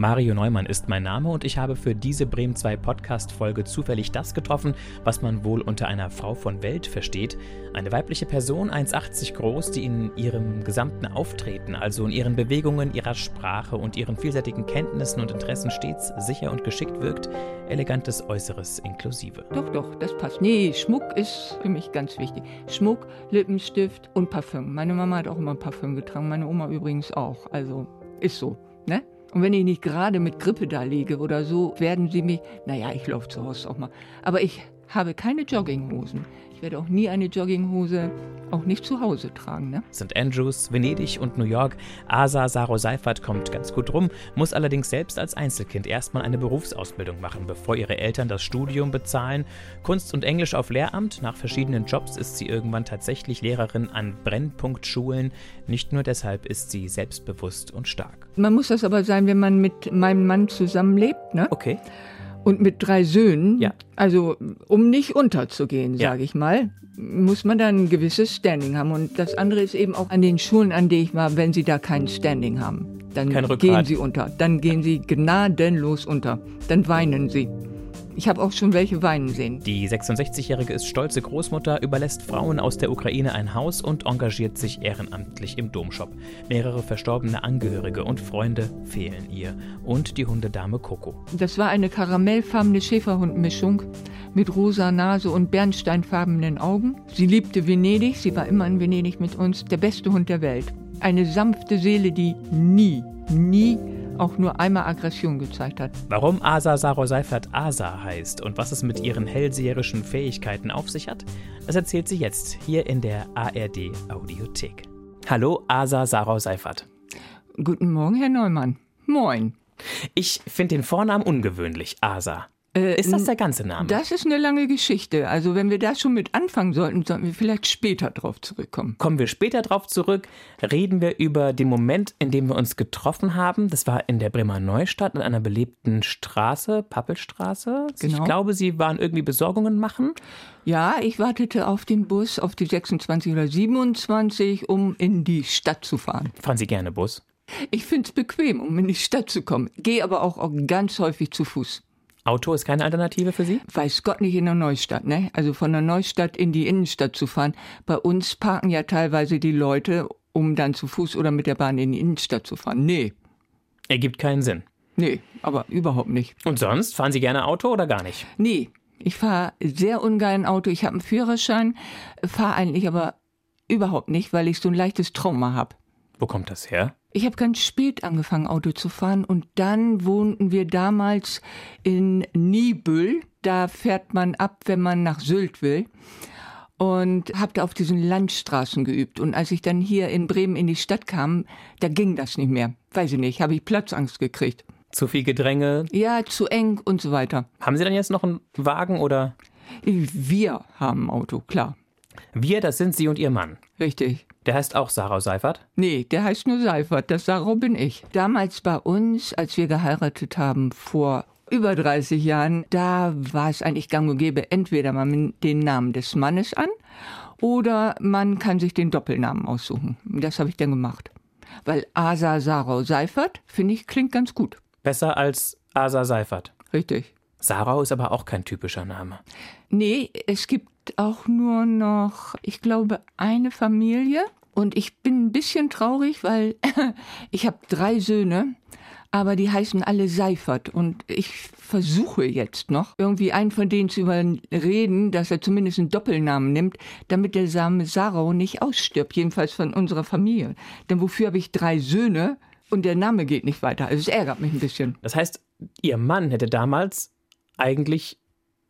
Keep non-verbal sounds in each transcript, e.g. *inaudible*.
Mario Neumann ist mein Name und ich habe für diese Bremen 2 Podcast-Folge zufällig das getroffen, was man wohl unter einer Frau von Welt versteht. Eine weibliche Person, 1,80 groß, die in ihrem gesamten Auftreten, also in ihren Bewegungen, ihrer Sprache und ihren vielseitigen Kenntnissen und Interessen stets sicher und geschickt wirkt. Elegantes Äußeres inklusive. Doch, doch, das passt. Nee, Schmuck ist für mich ganz wichtig. Schmuck, Lippenstift und Parfüm. Meine Mama hat auch immer Parfüm getragen, meine Oma übrigens auch. Also ist so, ne? Und wenn ich nicht gerade mit Grippe da liege oder so, werden sie mich, naja, ich laufe zu Hause auch mal, aber ich habe keine Jogginghosen. Ich werde auch nie eine Jogginghose auch nicht zu Hause tragen. Ne? St. Andrews, Venedig und New York. Asa Saro Seifert kommt ganz gut rum, muss allerdings selbst als Einzelkind erstmal eine Berufsausbildung machen, bevor ihre Eltern das Studium bezahlen. Kunst und Englisch auf Lehramt. Nach verschiedenen Jobs ist sie irgendwann tatsächlich Lehrerin an Brennpunktschulen. Nicht nur deshalb ist sie selbstbewusst und stark. Man muss das aber sein, wenn man mit meinem Mann zusammenlebt. Ne? Okay und mit drei Söhnen, ja. also um nicht unterzugehen, ja. sage ich mal, muss man dann ein gewisses Standing haben. Und das andere ist eben auch an den Schulen, an denen ich war, wenn sie da kein Standing haben, dann gehen sie unter. Dann gehen sie gnadenlos unter. Dann weinen sie. Ich habe auch schon welche weinen sehen. Die 66-Jährige ist stolze Großmutter, überlässt Frauen aus der Ukraine ein Haus und engagiert sich ehrenamtlich im Domshop. Mehrere verstorbene Angehörige und Freunde fehlen ihr. Und die Hundedame Coco. Das war eine karamellfarbene Schäferhundmischung mit rosa Nase und bernsteinfarbenen Augen. Sie liebte Venedig, sie war immer in Venedig mit uns. Der beste Hund der Welt. Eine sanfte Seele, die nie, nie auch nur einmal Aggression gezeigt hat. Warum Asa Saro Seifert Asa heißt und was es mit ihren hellseherischen Fähigkeiten auf sich hat, das erzählt sie jetzt hier in der ARD Audiothek. Hallo Asa Saro Seifert. Guten Morgen, Herr Neumann. Moin. Ich finde den Vornamen ungewöhnlich, Asa. Äh, ist das der ganze Name? Das ist eine lange Geschichte. Also wenn wir da schon mit anfangen sollten, sollten wir vielleicht später drauf zurückkommen. Kommen wir später drauf zurück, reden wir über den Moment, in dem wir uns getroffen haben. Das war in der Bremer Neustadt in einer belebten Straße, Pappelstraße. Genau. Ich glaube, Sie waren irgendwie Besorgungen machen. Ja, ich wartete auf den Bus, auf die 26 oder 27, um in die Stadt zu fahren. Fahren Sie gerne Bus? Ich finde es bequem, um in die Stadt zu kommen. Gehe aber auch ganz häufig zu Fuß. Auto ist keine Alternative für Sie? Weiß Gott nicht in der Neustadt, ne? Also von der Neustadt in die Innenstadt zu fahren. Bei uns parken ja teilweise die Leute, um dann zu Fuß oder mit der Bahn in die Innenstadt zu fahren. Nee. Ergibt keinen Sinn. Nee, aber überhaupt nicht. Und sonst? Fahren Sie gerne Auto oder gar nicht? Nee. Ich fahre sehr ungern Auto. Ich habe einen Führerschein, fahre eigentlich aber überhaupt nicht, weil ich so ein leichtes Trauma habe. Wo kommt das her? Ich habe ganz spät angefangen, Auto zu fahren und dann wohnten wir damals in Niebüll. Da fährt man ab, wenn man nach Sylt will. Und habe da auf diesen Landstraßen geübt. Und als ich dann hier in Bremen in die Stadt kam, da ging das nicht mehr. Weiß ich nicht, habe ich Platzangst gekriegt. Zu viel Gedränge? Ja, zu eng und so weiter. Haben Sie dann jetzt noch einen Wagen oder? Wir haben ein Auto, klar. Wir, das sind Sie und Ihr Mann. Richtig. Der heißt auch Sarah Seifert? Nee, der heißt nur Seifert. Das Sarah bin ich. Damals bei uns, als wir geheiratet haben, vor über 30 Jahren, da war es eigentlich gang und gäbe, entweder man nimmt den Namen des Mannes an oder man kann sich den Doppelnamen aussuchen. Das habe ich dann gemacht. Weil Asa Sarah Seifert, finde ich, klingt ganz gut. Besser als Asa Seifert. Richtig. Sarah ist aber auch kein typischer Name. Nee, es gibt auch nur noch, ich glaube, eine Familie. Und ich bin ein bisschen traurig, weil *laughs* ich habe drei Söhne, aber die heißen alle Seifert. Und ich versuche jetzt noch, irgendwie einen von denen zu überreden, dass er zumindest einen Doppelnamen nimmt, damit der Same Sarau nicht ausstirbt, jedenfalls von unserer Familie. Denn wofür habe ich drei Söhne und der Name geht nicht weiter? Also es ärgert mich ein bisschen. Das heißt, Ihr Mann hätte damals eigentlich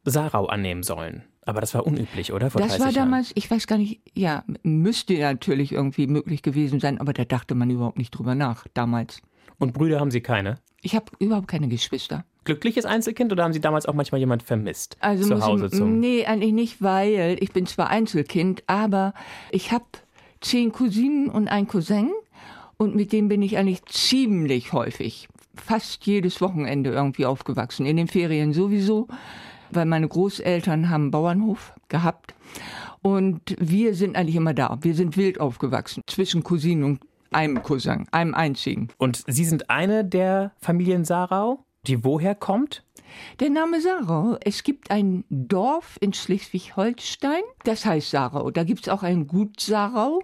Sarau annehmen sollen. Aber das war unüblich, oder? Vor das war damals, Jahren. ich weiß gar nicht, ja, müsste natürlich irgendwie möglich gewesen sein, aber da dachte man überhaupt nicht drüber nach, damals. Und Brüder haben Sie keine? Ich habe überhaupt keine Geschwister. Glückliches Einzelkind oder haben Sie damals auch manchmal jemand vermisst? Also zu Hause ich, zum Nee, eigentlich nicht, weil ich bin zwar Einzelkind, aber ich habe zehn Cousinen und einen Cousin und mit dem bin ich eigentlich ziemlich häufig, fast jedes Wochenende irgendwie aufgewachsen. In den Ferien sowieso weil meine Großeltern haben einen Bauernhof gehabt und wir sind eigentlich immer da. Wir sind wild aufgewachsen zwischen Cousinen und einem Cousin, einem einzigen. Und Sie sind eine der Familien Sarau, die woher kommt? Der Name Sarau, es gibt ein Dorf in Schleswig-Holstein, das heißt Sarau. Da gibt es auch ein Gut Sarau,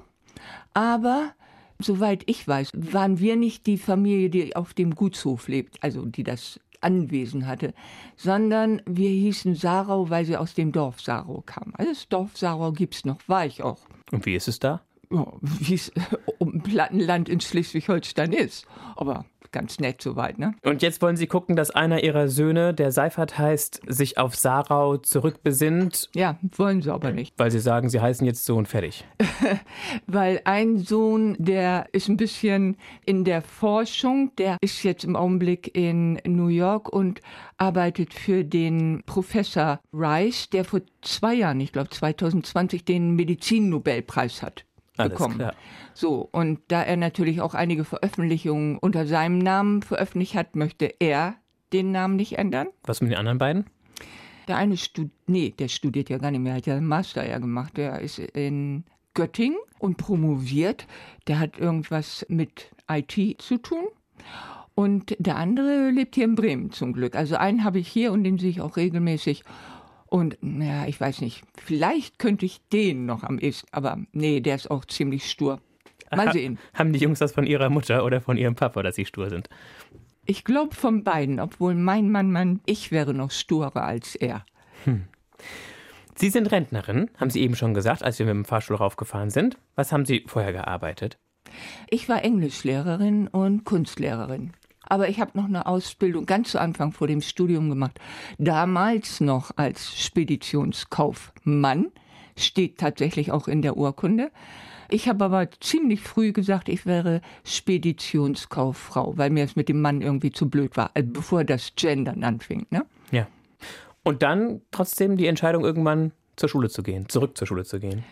aber soweit ich weiß, waren wir nicht die Familie, die auf dem Gutshof lebt, also die das Anwesen hatte, sondern wir hießen Sarau, weil sie aus dem Dorf Sarau kamen. Also das Dorf Sarau gibt es noch, war ich auch. Und wie ist es da? Ja, wie es *laughs* um Plattenland in Schleswig-Holstein ist. Aber ganz nett soweit, ne? Und jetzt wollen Sie gucken, dass einer Ihrer Söhne, der Seifert heißt, sich auf Sarau zurückbesinnt. Ja, wollen sie aber nicht. Weil Sie sagen, Sie heißen jetzt so und fertig. *laughs* Weil ein Sohn, der ist ein bisschen in der Forschung, der ist jetzt im Augenblick in New York und arbeitet für den Professor Rice, der vor zwei Jahren, ich glaube 2020, den Medizinnobelpreis hat bekommen. klar. So, und da er natürlich auch einige Veröffentlichungen unter seinem Namen veröffentlicht hat, möchte er den Namen nicht ändern. Was mit den anderen beiden? Der eine studiert, nee, der studiert ja gar nicht mehr, hat ja einen Master ja gemacht. Der ist in Göttingen und promoviert. Der hat irgendwas mit IT zu tun. Und der andere lebt hier in Bremen zum Glück. Also einen habe ich hier und den sehe ich auch regelmäßig. Und naja, ich weiß nicht, vielleicht könnte ich den noch am ehesten, aber nee, der ist auch ziemlich stur. Mal sehen. Haben die Jungs das von ihrer Mutter oder von ihrem Papa, dass sie stur sind? Ich glaube von beiden, obwohl mein Mann, Mann, ich wäre noch sturer als er. Sie sind Rentnerin, haben Sie eben schon gesagt, als wir mit dem Fahrstuhl raufgefahren sind. Was haben Sie vorher gearbeitet? Ich war Englischlehrerin und Kunstlehrerin. Aber ich habe noch eine Ausbildung ganz zu Anfang vor dem Studium gemacht. Damals noch als Speditionskaufmann, steht tatsächlich auch in der Urkunde. Ich habe aber ziemlich früh gesagt, ich wäre Speditionskauffrau, weil mir es mit dem Mann irgendwie zu blöd war, also bevor das Gendern anfing. Ne? Ja. Und dann trotzdem die Entscheidung, irgendwann zur Schule zu gehen, zurück zur Schule zu gehen.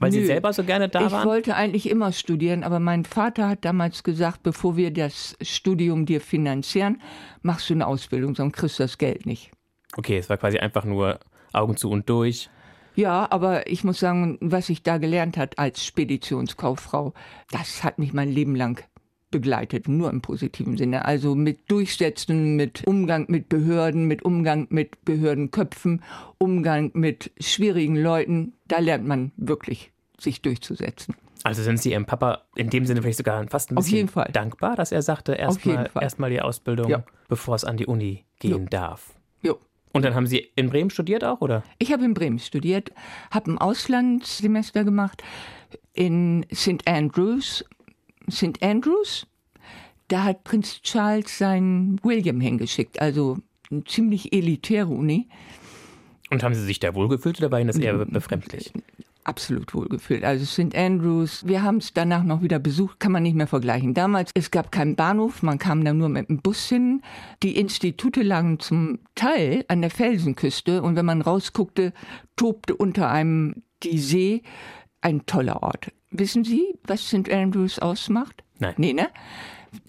Weil Sie Nö. selber so gerne da ich waren? wollte eigentlich immer studieren, aber mein Vater hat damals gesagt, bevor wir das Studium dir finanzieren, machst du eine Ausbildung, sonst kriegst du das Geld nicht. Okay, es war quasi einfach nur Augen zu und durch. Ja, aber ich muss sagen, was ich da gelernt hat als Speditionskauffrau, das hat mich mein Leben lang begleitet, nur im positiven Sinne. Also mit Durchsetzen, mit Umgang mit Behörden, mit Umgang mit Behördenköpfen, Umgang mit schwierigen Leuten, da lernt man wirklich sich durchzusetzen. Also sind Sie Ihrem Papa in dem Sinne vielleicht sogar fast ein bisschen dankbar, dass er sagte, erstmal erst die Ausbildung, Ja. bevor es an die Uni gehen darf. Jo. Und dann haben Sie in Bremen studiert auch, oder? Ich habe in Bremen studiert, habe ein Auslandssemester gemacht in St. Andrews. St. Andrews, da hat Prinz Charles seinen William hingeschickt, also eine ziemlich elitäre Uni. Und haben Sie sich da wohlgefühlt oder war Ihnen das eher befremdlich? Absolut wohlgefühlt. Also St. Andrews, wir haben es danach noch wieder besucht, kann man nicht mehr vergleichen. Damals, es gab keinen Bahnhof, man kam da nur mit dem Bus hin. Die Institute lagen zum Teil an der Felsenküste und wenn man rausguckte, tobte unter einem die See. Ein toller Ort. Wissen Sie, was St. Andrews ausmacht? Nein. Nee, ne?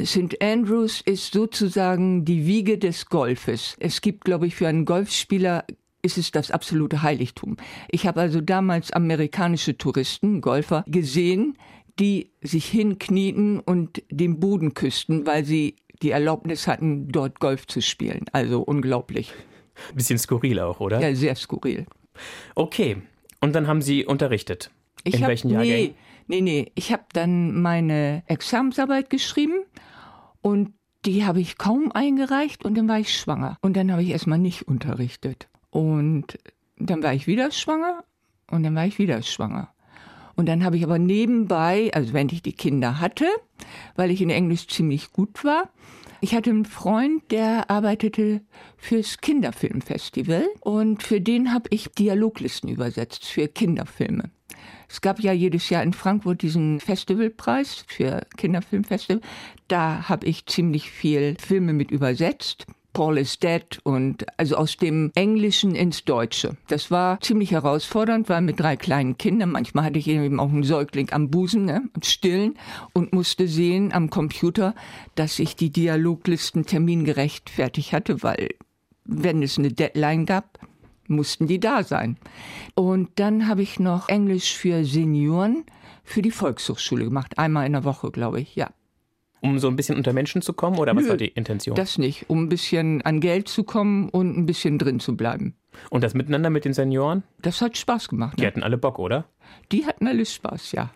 St. Andrews ist sozusagen die Wiege des Golfes. Es gibt, glaube ich, für einen Golfspieler ist es das absolute Heiligtum. Ich habe also damals amerikanische Touristen, Golfer, gesehen, die sich hinknieten und den Boden küssten, weil sie die Erlaubnis hatten, dort Golf zu spielen. Also unglaublich. Bisschen skurril auch, oder? Ja, sehr skurril. Okay. Und dann haben Sie unterrichtet. Ich in hab, welchen Jahrgängen? Nee, nee, nee. Ich habe dann meine Examensarbeit geschrieben und die habe ich kaum eingereicht und dann war ich schwanger. Und dann habe ich erstmal nicht unterrichtet. Und dann war ich wieder schwanger und dann war ich wieder schwanger. Und dann habe ich aber nebenbei, also wenn ich die Kinder hatte, weil ich in Englisch ziemlich gut war, ich hatte einen Freund, der arbeitete fürs Kinderfilmfestival und für den habe ich Dialoglisten übersetzt für Kinderfilme. Es gab ja jedes Jahr in Frankfurt diesen Festivalpreis für Kinderfilmfestival. Da habe ich ziemlich viel Filme mit übersetzt. Paul is Dead und also aus dem Englischen ins Deutsche. Das war ziemlich herausfordernd, weil mit drei kleinen Kindern, manchmal hatte ich eben auch einen Säugling am Busen, ne, stillen und musste sehen am Computer, dass ich die Dialoglisten termingerecht fertig hatte, weil wenn es eine Deadline gab, mussten die da sein. Und dann habe ich noch Englisch für Senioren für die Volkshochschule gemacht. Einmal in der Woche, glaube ich, ja. Um so ein bisschen unter Menschen zu kommen oder was Nö, war die Intention? Das nicht, um ein bisschen an Geld zu kommen und ein bisschen drin zu bleiben. Und das Miteinander mit den Senioren? Das hat Spaß gemacht. Die Ne? hatten alle Bock, oder? Die hatten alles Spaß, ja.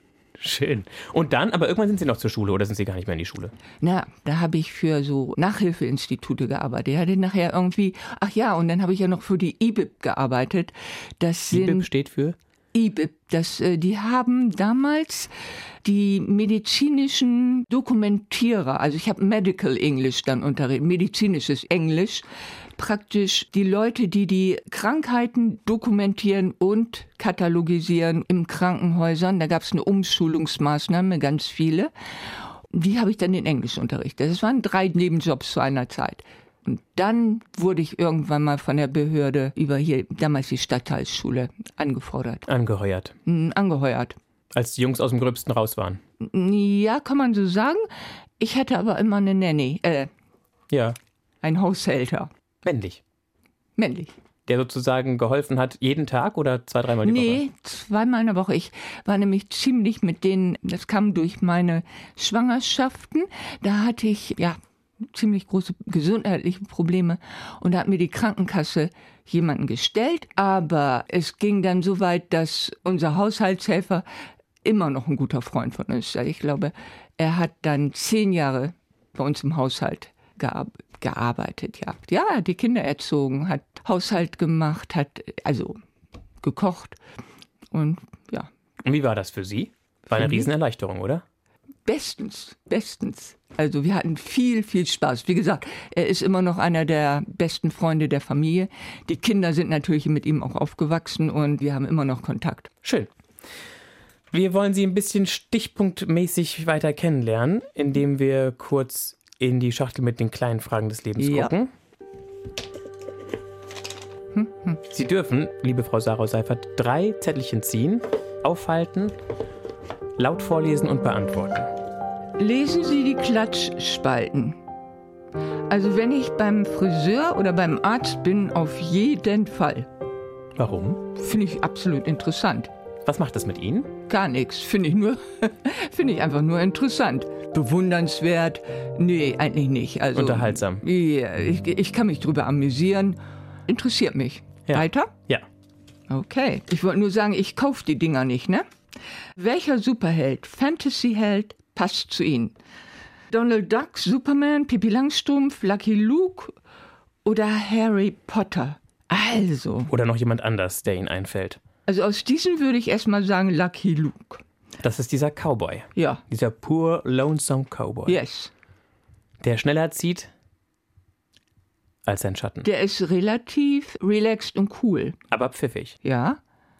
Schön. Und dann, aber irgendwann sind Sie noch zur Schule oder sind Sie gar nicht mehr in die Schule? Na, da habe ich für so Nachhilfeinstitute gearbeitet. Ich hatte nachher irgendwie, ach ja, und dann habe ich ja noch für die IBIB gearbeitet. Das sind IBIB steht für? IBIB. Das, äh, die haben damals die medizinischen Dokumentierer, also ich habe Medical English dann unterrichtet, medizinisches Englisch, praktisch die Leute, die die Krankheiten dokumentieren und katalogisieren im Krankenhäusern. Da gab es eine Umschulungsmaßnahme, ganz viele. Die habe ich dann in Englisch unterrichtet. Das waren drei Nebenjobs zu einer Zeit. Und dann wurde ich irgendwann mal von der Behörde über hier, damals die Stadtteilsschule, angefordert, Angeheuert. mm, angeheuert. Als die Jungs aus dem Gröbsten raus waren. Ja, kann man so sagen. Ich hatte aber immer eine Nanny, äh, Ja. ein Haushälter, Männlich. männlich. Der sozusagen geholfen hat, jeden Tag oder zwei, dreimal die Woche? Nee, zweimal in der Woche. Ich war nämlich ziemlich mit denen, das kam durch meine Schwangerschaften. Da hatte ich, ja, ziemlich große gesundheitliche Probleme und da hat mir die Krankenkasse jemanden gestellt. Aber es ging dann so weit, dass unser Haushaltshelfer immer noch ein guter Freund von uns ist. Ich glaube, er hat dann zehn Jahre bei uns im Haushalt gear gearbeitet. Ja, ja, die Kinder erzogen, hat Haushalt gemacht, hat also gekocht und ja, Und wie war das für Sie? War eine? Riesenerleichterung, oder? bestens, bestens. Also wir hatten viel, viel Spaß. Wie gesagt, er ist immer noch einer der besten Freunde der Familie. Die Kinder sind natürlich mit ihm auch aufgewachsen und wir haben immer noch Kontakt. Schön. Wir wollen Sie ein bisschen stichpunktmäßig weiter kennenlernen, indem wir kurz in die Schachtel mit den kleinen Fragen des Lebens Ja. gucken. Sie dürfen, liebe Frau Sarah Seifert, drei Zettelchen ziehen, aufhalten, laut vorlesen und beantworten. Lesen Sie die Klatschspalten. Also wenn ich beim Friseur oder beim Arzt bin, auf jeden Fall. Warum? Finde ich absolut interessant. Was macht das mit Ihnen? Gar nichts. Finde ich nur, *laughs* finde ich einfach nur interessant. Bewundernswert? Nee, eigentlich nicht. Also, Unterhaltsam. Ja, ich, ich kann mich drüber amüsieren. Interessiert mich. Ja. Weiter? Ja. Okay. Ich wollte nur sagen, ich kaufe die Dinger nicht, ne? Welcher Superheld, Fantasyheld passt zu Ihnen? Donald Duck, Superman, Pippi Langstrumpf, Lucky Luke oder Harry Potter? Also, Oder noch jemand anders, der Ihnen einfällt. also aus diesen würde ich erstmal sagen Lucky Luke. Das ist dieser Cowboy. Ja, Dieser poor, lonesome Cowboy. yes. Der schneller zieht als sein Schatten. Der ist relativ relaxed und cool. Aber pfiffig. Ja?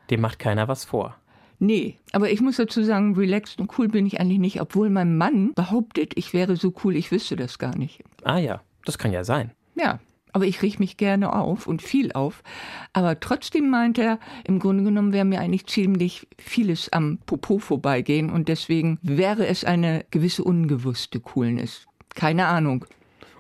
Dem macht keiner was vor. Nee, aber ich muss dazu sagen, relaxed und cool bin ich eigentlich nicht, obwohl mein Mann behauptet, ich wäre so cool, ich wüsste das gar nicht. Ah ja, das kann ja sein. Ja, aber ich riech mich gerne auf und viel auf. Aber trotzdem meint er, im Grunde genommen wäre mir eigentlich ziemlich vieles am Popo vorbeigehen und deswegen wäre es eine gewisse ungewusste Coolness. Keine Ahnung.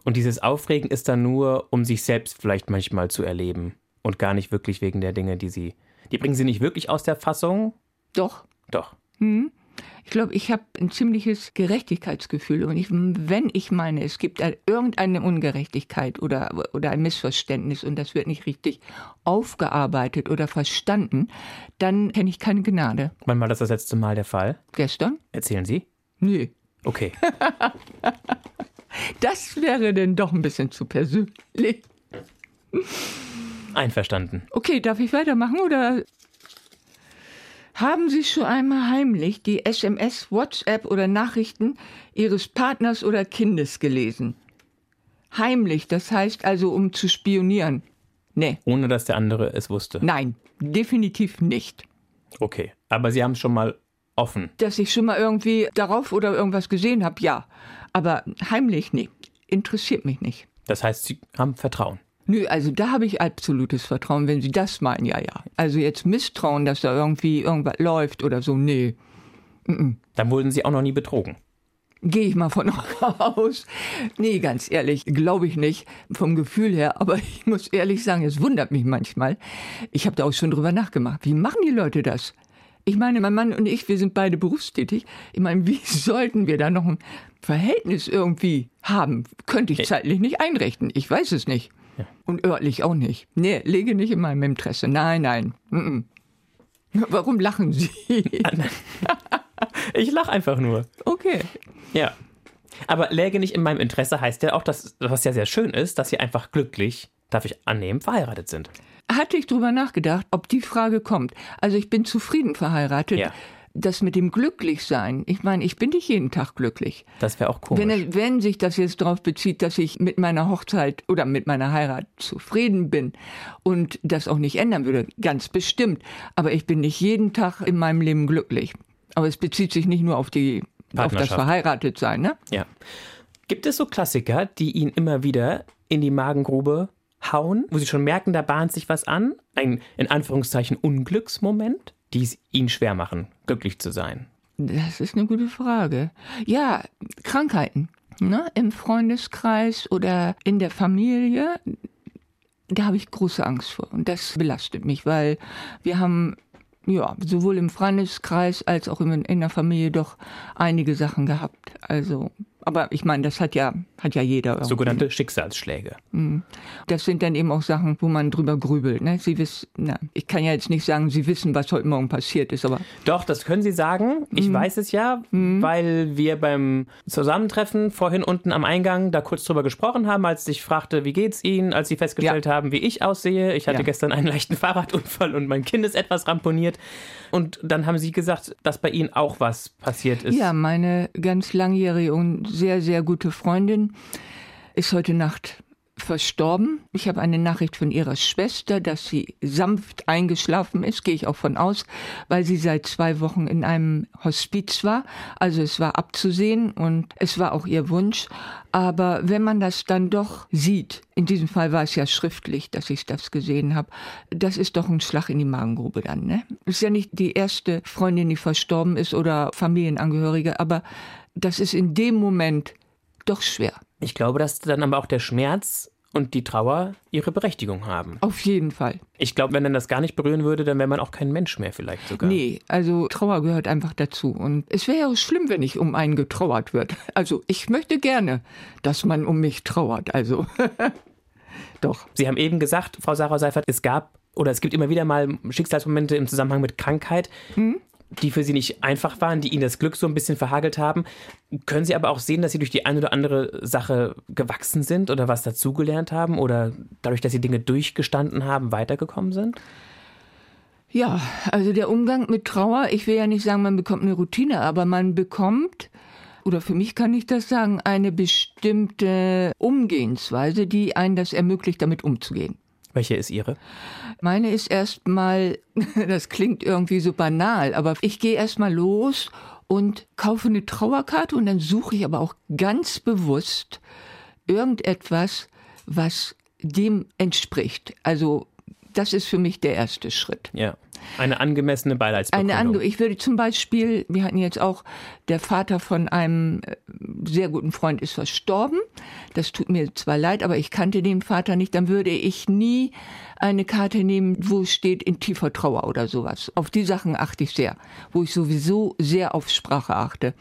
Und dieses Aufregen ist dann nur, um sich selbst vielleicht manchmal zu erleben. Und gar nicht wirklich wegen der Dinge, die sie. Die bringen sie nicht wirklich aus der Fassung. Doch, Doch. Ich glaube, ich habe ein ziemliches Gerechtigkeitsgefühl. Und ich, wenn ich meine, es gibt ein- irgendeine Ungerechtigkeit oder, oder ein Missverständnis und das wird nicht richtig aufgearbeitet oder verstanden, dann kenne ich keine Gnade. Wann war das das letzte Mal der Fall? Gestern? Erzählen Sie? Nö. Okay. *laughs* Das wäre denn doch ein bisschen zu persönlich. Einverstanden. Okay, darf ich weitermachen oder? Haben Sie schon einmal heimlich die SMS, WhatsApp oder Nachrichten Ihres Partners oder Kindes gelesen? Heimlich, das heißt also, um zu spionieren. Nee, Ohne dass der andere es wusste. nein, definitiv nicht. Okay. Aber Sie haben es schon mal offen. Dass ich schon mal irgendwie darauf oder irgendwas gesehen habe, ja. Aber heimlich, nee, interessiert mich nicht. Das heißt, Sie haben Vertrauen. Nö, also da habe ich absolutes Vertrauen, wenn Sie das meinen, ja, ja. Also jetzt Misstrauen, dass da irgendwie irgendwas läuft oder so, nee. Dann wurden Sie auch noch nie betrogen. Gehe ich mal von *laughs* aus. Nee, ganz ehrlich, glaube ich nicht vom Gefühl her. Aber ich muss ehrlich sagen, es wundert mich manchmal. Ich habe da auch schon drüber nachgemacht. Wie machen die Leute das? Ich meine, mein Mann und ich, wir sind beide berufstätig. Ich meine, wie *laughs* sollten wir da noch ein Verhältnis irgendwie haben? Könnte ich zeitlich nicht einrichten. Ich weiß es nicht. Ja. Und örtlich auch nicht. Nee, lege nicht in meinem Interesse. Nein, nein. Mm -mm. Warum lachen Sie? *laughs* ich lache einfach nur. Okay. Ja. Aber läge nicht in meinem Interesse heißt ja auch, dass, was ja sehr schön ist, dass Sie einfach glücklich, darf ich annehmen, verheiratet sind. Hatte ich drüber nachgedacht, ob die Frage kommt. Also ich bin zufrieden verheiratet. Ja das mit dem Glücklichsein, ich meine, ich bin nicht jeden Tag glücklich. Das wäre auch komisch. Wenn, wenn sich das jetzt darauf bezieht, dass ich mit meiner Hochzeit oder mit meiner Heirat zufrieden bin und das auch nicht ändern würde, ganz bestimmt. Aber ich bin nicht jeden Tag in meinem Leben glücklich. Aber es bezieht sich nicht nur auf die auf das Verheiratetsein, ne? Ja. Gibt es so Klassiker, die ihn immer wieder in die Magengrube hauen, wo sie schon merken, da bahnt sich was an? Ein in Anführungszeichen Unglücksmoment? Die es ihnen schwer machen, glücklich zu sein? Das ist eine gute Frage. Ja, Krankheiten. Ne? Im Freundeskreis oder in der Familie, da habe ich große Angst vor. Und das belastet mich, weil wir haben ja sowohl im Freundeskreis als auch in, in der Familie doch einige Sachen gehabt. Also aber ich meine, das hat ja, hat ja jeder. Irgendwie. Sogenannte Schicksalsschläge. Mhm. Das sind dann eben auch Sachen, wo man drüber grübelt. Ne? Sie wissen, na, ich kann ja jetzt nicht sagen, Sie wissen, was heute Morgen passiert ist, aber. Doch, das können Sie sagen. Ich mhm. weiß es ja, mhm. weil wir beim Zusammentreffen vorhin unten am Eingang da kurz drüber gesprochen haben, als ich fragte, wie geht's Ihnen, als Sie festgestellt ja. haben, wie ich aussehe. Ich hatte ja. gestern einen leichten Fahrradunfall und mein Kind ist etwas ramponiert. Und dann haben Sie gesagt, dass bei Ihnen auch was passiert ist. Ja, meine ganz langjährige und sehr, sehr gute Freundin ist heute Nacht verstorben. Ich habe eine Nachricht von ihrer Schwester, dass sie sanft eingeschlafen ist, gehe ich auch von aus, weil sie seit zwei Wochen in einem Hospiz war. Also es war abzusehen und es war auch ihr Wunsch. Aber wenn man das dann doch sieht, in diesem Fall war es ja schriftlich, dass ich das gesehen habe, das ist doch ein Schlag in die Magengrube dann. Ne? Ist ja nicht die erste Freundin, die verstorben ist oder Familienangehörige, aber das ist in dem Moment doch schwer. Ich glaube, dass dann aber auch der Schmerz und die Trauer ihre Berechtigung haben. Auf jeden Fall. Ich glaube, wenn dann das gar nicht berühren würde, dann wäre man auch kein Mensch mehr vielleicht sogar. Nee, also Trauer gehört einfach dazu. Und es wäre ja schlimm, wenn nicht um einen getrauert wird. Also ich möchte gerne, dass man um mich trauert. Also *laughs* doch. Sie haben eben gesagt, Frau Sarah Seifert, es gab oder es gibt immer wieder mal Schicksalsmomente im Zusammenhang mit Krankheit. Hm? Die für sie nicht einfach waren, die ihnen das Glück so ein bisschen verhagelt haben. Können Sie aber auch sehen, dass Sie durch die eine oder andere Sache gewachsen sind oder was dazugelernt haben oder dadurch, dass Sie Dinge durchgestanden haben, weitergekommen sind? Ja, also der Umgang mit Trauer, ich will ja nicht sagen, man bekommt eine Routine, aber man bekommt, oder für mich kann ich das sagen, eine bestimmte Umgehensweise, die einen das ermöglicht, damit umzugehen. Welche ist Ihre? Meine ist erstmal, *laughs* das klingt irgendwie so banal, aber ich gehe erstmal los und kaufe eine Trauerkarte und dann suche ich aber auch ganz bewusst irgendetwas, was dem entspricht. Also das ist für mich der erste Schritt. Ja. Eine angemessene Beileidsbekundung. Eine ange ich würde zum Beispiel, wir hatten jetzt auch, der Vater von einem äh, sehr guten Freund ist verstorben. Das tut mir zwar leid, aber ich kannte den Vater nicht. Dann würde ich nie eine Karte nehmen, wo steht in tiefer Trauer oder sowas. Auf die Sachen achte ich sehr, wo ich sowieso sehr auf Sprache achte.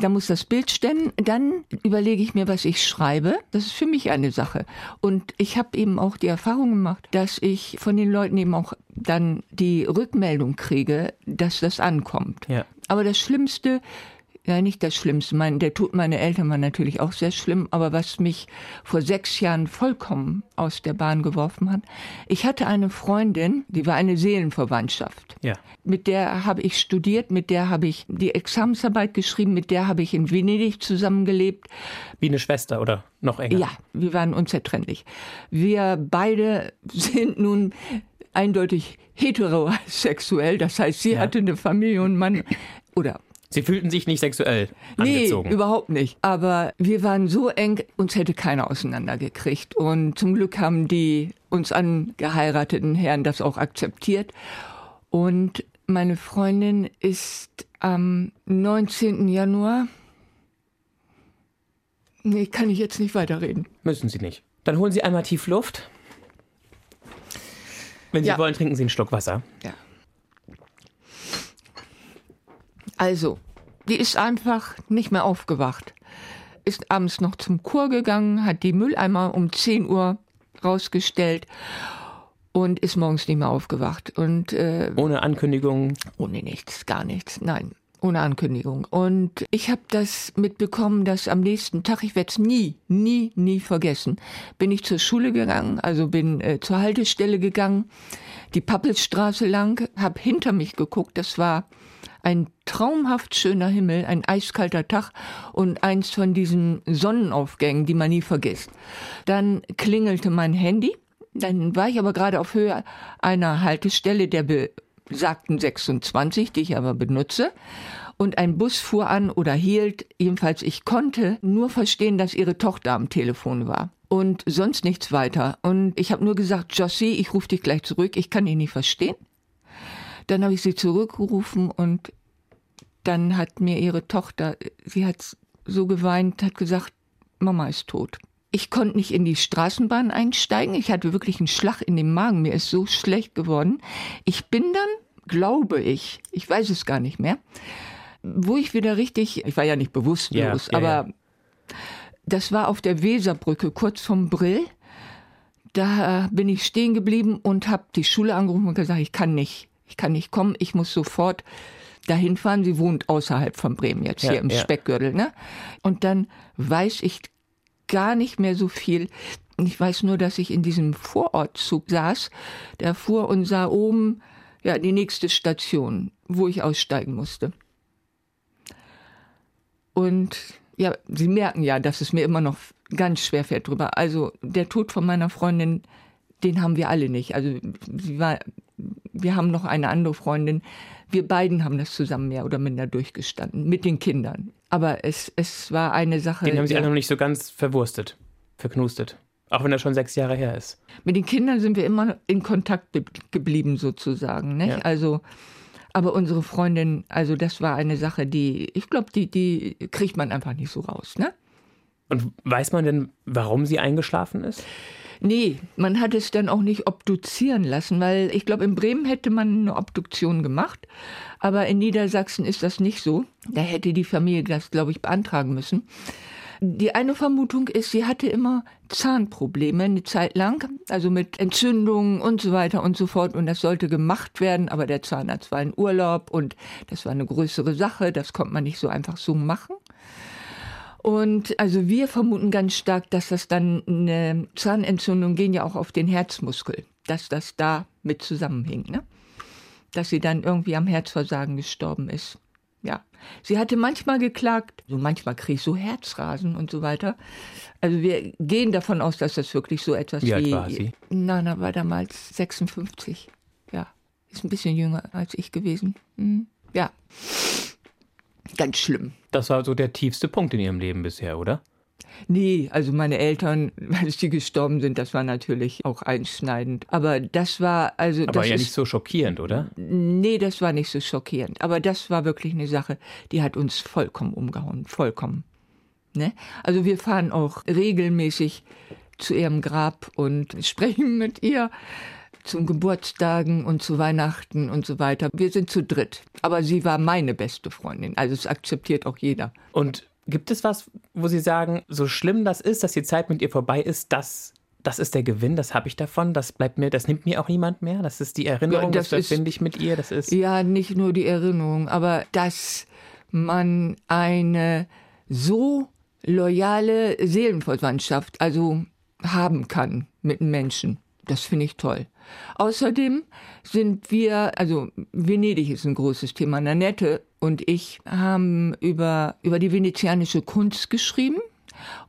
Da muss das Bild stehen. Dann überlege ich mir, was ich schreibe. Das ist für mich eine Sache. Und ich habe eben auch die Erfahrung gemacht, dass ich von den Leuten eben auch dann die Rückmeldung kriege, dass das ankommt. Ja. Aber das Schlimmste ja, nicht das Schlimmste. Mein, der Tod meiner Eltern war natürlich auch sehr schlimm, aber was mich vor sechs Jahren vollkommen aus der Bahn geworfen hat, ich hatte eine Freundin, die war eine Seelenverwandtschaft. Ja. Mit der habe ich studiert, mit der habe ich die Examensarbeit geschrieben, mit der habe ich in Venedig zusammengelebt. Wie eine Schwester oder noch enger? Ja, wir waren unzertrennlich. Wir beide sind nun eindeutig heterosexuell, das heißt, sie ja. hatte eine Familie und Mann oder Sie fühlten sich nicht sexuell angezogen? Nee, überhaupt nicht. Aber wir waren so eng, uns hätte keiner auseinandergekriegt. Und zum Glück haben die uns angeheirateten Herren das auch akzeptiert. Und meine Freundin ist am 19. Januar Nee, kann ich jetzt nicht weiterreden. Müssen Sie nicht. Dann holen Sie einmal tief Luft. Wenn Sie Ja. wollen, trinken Sie einen Schluck Wasser. Ja. Also, die ist einfach nicht mehr aufgewacht. Ist abends noch zum Chor gegangen, hat die Mülleimer um 10 Uhr rausgestellt und ist morgens nicht mehr aufgewacht. Und äh, Ohne Ankündigung. ohne nichts, gar nichts, nein. Ohne Ankündigung. Und ich habe das mitbekommen, dass am nächsten Tag, ich werde es nie, nie, nie vergessen, bin ich zur Schule gegangen, also bin äh, zur Haltestelle gegangen, die Pappelstraße lang, habe hinter mich geguckt, das war ein traumhaft schöner Himmel, ein eiskalter Tag und eins von diesen Sonnenaufgängen, die man nie vergisst. Dann klingelte mein Handy, dann war ich aber gerade auf Höhe einer Haltestelle der besagten 26, die ich aber benutze. Und ein Bus fuhr an oder hielt. Jedenfalls, ich konnte nur verstehen, dass ihre Tochter am Telefon war. Und sonst nichts weiter. Und ich habe nur gesagt, Jossie, ich rufe dich gleich zurück, ich kann dich nicht verstehen. Dann habe ich sie zurückgerufen und dann hat mir ihre Tochter, sie hat so geweint, hat gesagt, Mama ist tot. Ich konnte nicht in die Straßenbahn einsteigen. Ich hatte wirklich einen Schlag in den Magen. Mir ist so schlecht geworden. Ich bin dann, glaube ich, ich weiß es gar nicht mehr, wo ich wieder richtig, ich war ja nicht bewusstlos, Ja, ja, aber das war auf der Weserbrücke kurz vom Brill. Da bin ich stehen geblieben und habe die Schule angerufen und gesagt, ich kann nicht, ich kann nicht kommen, ich muss sofort dahin fahren. Sie wohnt außerhalb von Bremen jetzt Ja, hier im ja. Speckgürtel, ne? Und dann weiß ich gar nicht mehr so viel. Ich weiß nur, dass ich in diesem Vorortzug saß. Der fuhr und sah oben ja die nächste Station, wo ich aussteigen musste. Und ja, Sie merken ja, dass es mir immer noch ganz schwer fällt drüber. Also der Tod von meiner Freundin, den haben wir alle nicht. Also sie war, wir haben noch eine andere Freundin. Wir beiden haben das zusammen mehr oder minder durchgestanden mit den Kindern. Aber es, es war eine Sache. Den haben Sie ja. alle noch nicht so ganz verwurstet, verknustet. Auch wenn das schon sechs Jahre her ist. Mit den Kindern sind wir immer in Kontakt be- geblieben sozusagen. Ja. Also, aber unsere Freundin, also das war eine Sache, die, ich glaube, die, die kriegt man einfach nicht so raus. Ne? Und weiß man denn, warum sie eingeschlafen ist? Nee, man hat es dann auch nicht obduzieren lassen, weil ich glaube, in Bremen hätte man eine Obduktion gemacht, aber in Niedersachsen ist das nicht so. Da hätte die Familie das, glaube ich, beantragen müssen. Die eine Vermutung ist, sie hatte immer Zahnprobleme eine Zeit lang, also mit Entzündungen und so weiter und so fort. Und das sollte gemacht werden, aber der Zahnarzt war in Urlaub und das war eine größere Sache, das konnte man nicht so einfach so machen. Und also wir vermuten ganz stark, dass das dann eine Zahnentzündung gehen ja auch auf den Herzmuskel, dass das da mit zusammenhing, ne? Dass sie dann irgendwie am Herzversagen gestorben ist. Ja. Sie hatte manchmal geklagt, so manchmal krieg ich so Herzrasen und so weiter. Also wir gehen davon aus, dass das wirklich so etwas Wie alt war sie? Nana war damals 56. Ja. Ist ein bisschen jünger als ich gewesen. Mhm. Ja. Ganz schlimm. Das war so der tiefste Punkt in ihrem Leben bisher, oder? Nee, also meine Eltern, *laughs* als die gestorben sind, das war natürlich auch einschneidend. Aber das war, also Aber das ja ist, nicht so schockierend, oder? Nee, das war nicht so schockierend. Aber das war wirklich eine Sache, die hat uns vollkommen umgehauen. Vollkommen. Ne? Also wir fahren auch regelmäßig zu ihrem Grab und *laughs* sprechen mit ihr zum Geburtstagen und zu Weihnachten und so weiter. Wir sind zu dritt. Aber sie war meine beste Freundin. Also es akzeptiert auch jeder. Und gibt es was, wo Sie sagen, so schlimm das ist, dass die Zeit mit ihr vorbei ist, das, das ist der Gewinn, das habe ich davon, das bleibt mir, das nimmt mir auch niemand mehr, das ist die Erinnerung, Ja, das, das verbinde ich mit ihr, das ist. Ja, nicht nur die Erinnerung, aber dass man eine so loyale Seelenverwandtschaft also haben kann mit einem Menschen. Das finde ich toll. Außerdem sind wir, also Venedig ist ein großes Thema. Nanette und ich haben über, über die venezianische Kunst geschrieben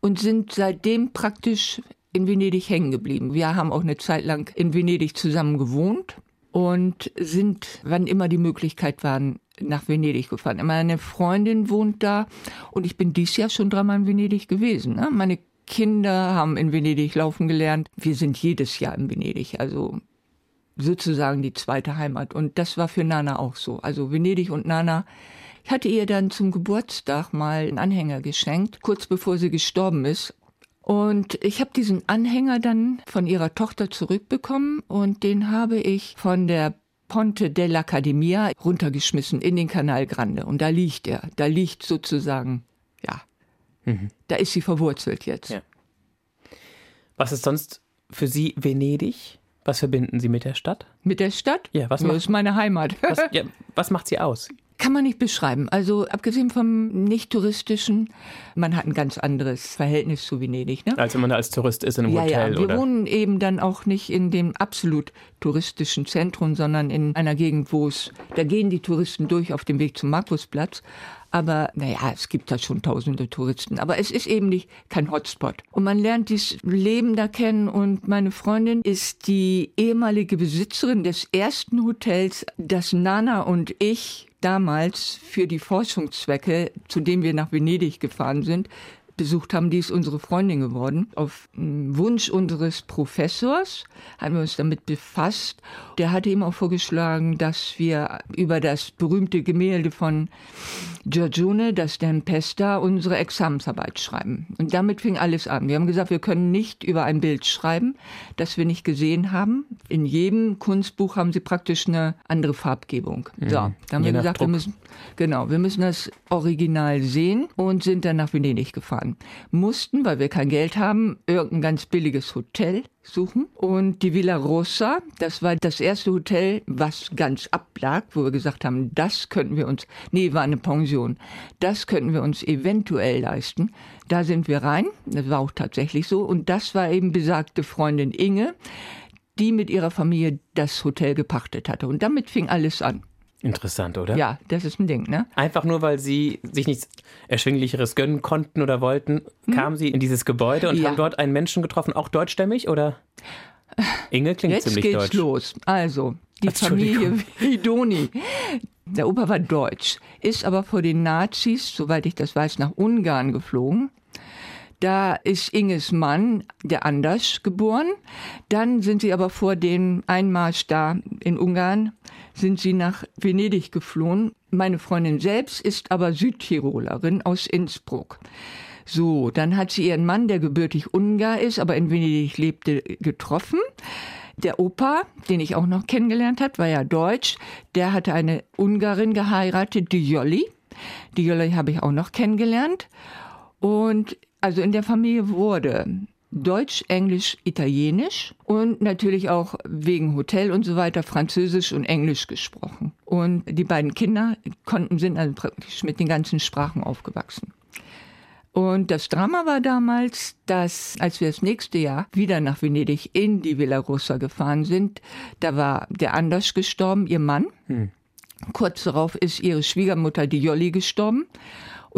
und sind seitdem praktisch in Venedig hängen geblieben. Wir haben auch eine Zeit lang in Venedig zusammen gewohnt und sind, wann immer die Möglichkeit war, nach Venedig gefahren. Meine Freundin wohnt da und ich bin dies Jahr schon dreimal in Venedig gewesen. Ne? Meine Kinder haben in Venedig laufen gelernt. Wir sind jedes Jahr in Venedig, also sozusagen die zweite Heimat. Und das war für Nana auch so. Also Venedig und Nana, Ich hatte ihr dann zum Geburtstag mal einen Anhänger geschenkt, kurz bevor sie gestorben ist. Und ich habe diesen Anhänger dann von ihrer Tochter zurückbekommen und den habe ich von der Ponte dell'Accademia runtergeschmissen in den Kanal Grande. Und da liegt er. Da liegt sozusagen, mhm. da ist sie verwurzelt jetzt. Ja. Was ist sonst für Sie Venedig? Was verbinden Sie mit der Stadt? Mit der Stadt? Ja, was macht, das ist meine Heimat. *laughs* Was, ja, was macht sie aus? Kann man nicht beschreiben. Also abgesehen vom nicht-touristischen, man hat ein ganz anderes Verhältnis zu Venedig. Ne? Als wenn man als Tourist ist in einem ja, Hotel. Ja, wir oder? wohnen eben dann auch nicht in dem absolut touristischen Zentrum, sondern in einer Gegend, wo es, da gehen die Touristen durch auf dem Weg zum Markusplatz. Aber naja, es gibt da schon tausende Touristen. Aber es ist eben nicht kein Hotspot. Und man lernt dieses Leben da kennen. Und meine Freundin ist die ehemalige Besitzerin des ersten Hotels, das Nana und ich damals für die Forschungszwecke, zu dem wir nach Venedig gefahren sind, besucht haben, die ist unsere Freundin geworden. Auf Wunsch unseres Professors haben wir uns damit befasst. Der hatte ihm auch vorgeschlagen, dass wir über das berühmte Gemälde von Giorgione, das Tempesta, unsere Examensarbeit schreiben. Und damit fing alles an. Wir haben gesagt, wir können nicht über ein Bild schreiben, das wir nicht gesehen haben. In jedem Kunstbuch haben sie praktisch eine andere Farbgebung. Mhm. So, da haben Je wir gesagt, Druck. wir müssen, genau, wir müssen das Original sehen und sind dann nach Venedig gefahren. Mussten, weil wir kein Geld haben, irgendein ganz billiges Hotel suchen. Und die Villa Rosa, das war das erste Hotel, was ganz ablag, wo wir gesagt haben, das könnten wir uns, nee, war eine Pension, das könnten wir uns eventuell leisten. Da sind wir rein, das war auch tatsächlich so. Und das war eben besagte Freundin Inge, die mit ihrer Familie das Hotel gepachtet hatte. Und damit fing alles an. Interessant, oder? Ja, das ist ein Ding, ne? Einfach nur, weil sie sich nichts Erschwinglicheres gönnen konnten oder wollten, hm? kamen sie in dieses Gebäude und ja. haben dort einen Menschen getroffen, auch deutschstämmig, oder? Inge klingt Jetzt ziemlich geht's deutsch. los. Also, die Familie *laughs* Vidoni. Der Opa war deutsch, ist aber vor den Nazis, soweit ich das weiß, nach Ungarn geflogen. Da ist Inges Mann, der Anders, geboren. Dann sind sie aber vor dem Einmarsch da in Ungarn, sind sie nach Venedig geflohen. Meine Freundin selbst ist aber Südtirolerin aus Innsbruck. So, dann hat sie ihren Mann, der gebürtig Ungar ist, aber in Venedig lebte, getroffen. Der Opa, den ich auch noch kennengelernt habe, war ja deutsch. Der hatte eine Ungarin geheiratet, die Jolli. Die Jolli habe ich auch noch kennengelernt. Und also in der Familie wurde Deutsch, Englisch, Italienisch und natürlich auch wegen Hotel und so weiter Französisch und Englisch gesprochen. Und die beiden Kinder konnten, sind also praktisch mit den ganzen Sprachen aufgewachsen. Und das Drama war damals, dass als wir das nächste Jahr wieder nach Venedig in die Villa Rossa gefahren sind, da war der Anders gestorben, ihr Mann. Hm. Kurz darauf ist ihre Schwiegermutter, die Jolli, gestorben.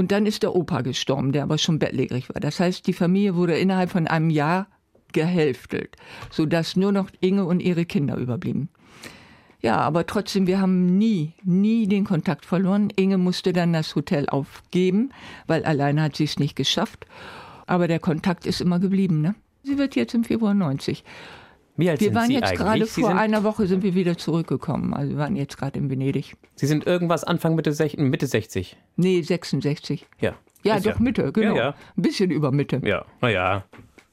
Und dann ist der Opa gestorben, der aber schon bettlägerig war. Das heißt, die Familie wurde innerhalb von einem Jahr gehälftelt, sodass nur noch Inge und ihre Kinder überblieben. Ja, aber trotzdem, wir haben nie, nie den Kontakt verloren. Inge musste dann das Hotel aufgeben, weil alleine hat sie es nicht geschafft. Aber der Kontakt ist immer geblieben. Ne? Sie wird jetzt im Februar 90. Wie alt wir sind waren Sie jetzt eigentlich? gerade Sie vor einer Woche sind wir wieder zurückgekommen. Also wir waren jetzt gerade in Venedig. Sie sind irgendwas Anfang Mitte, sech, Mitte 60? Nee, 66. Ja. Ja, doch Mitte, genau. Ja, ja. Ein bisschen über Mitte. Ja, naja,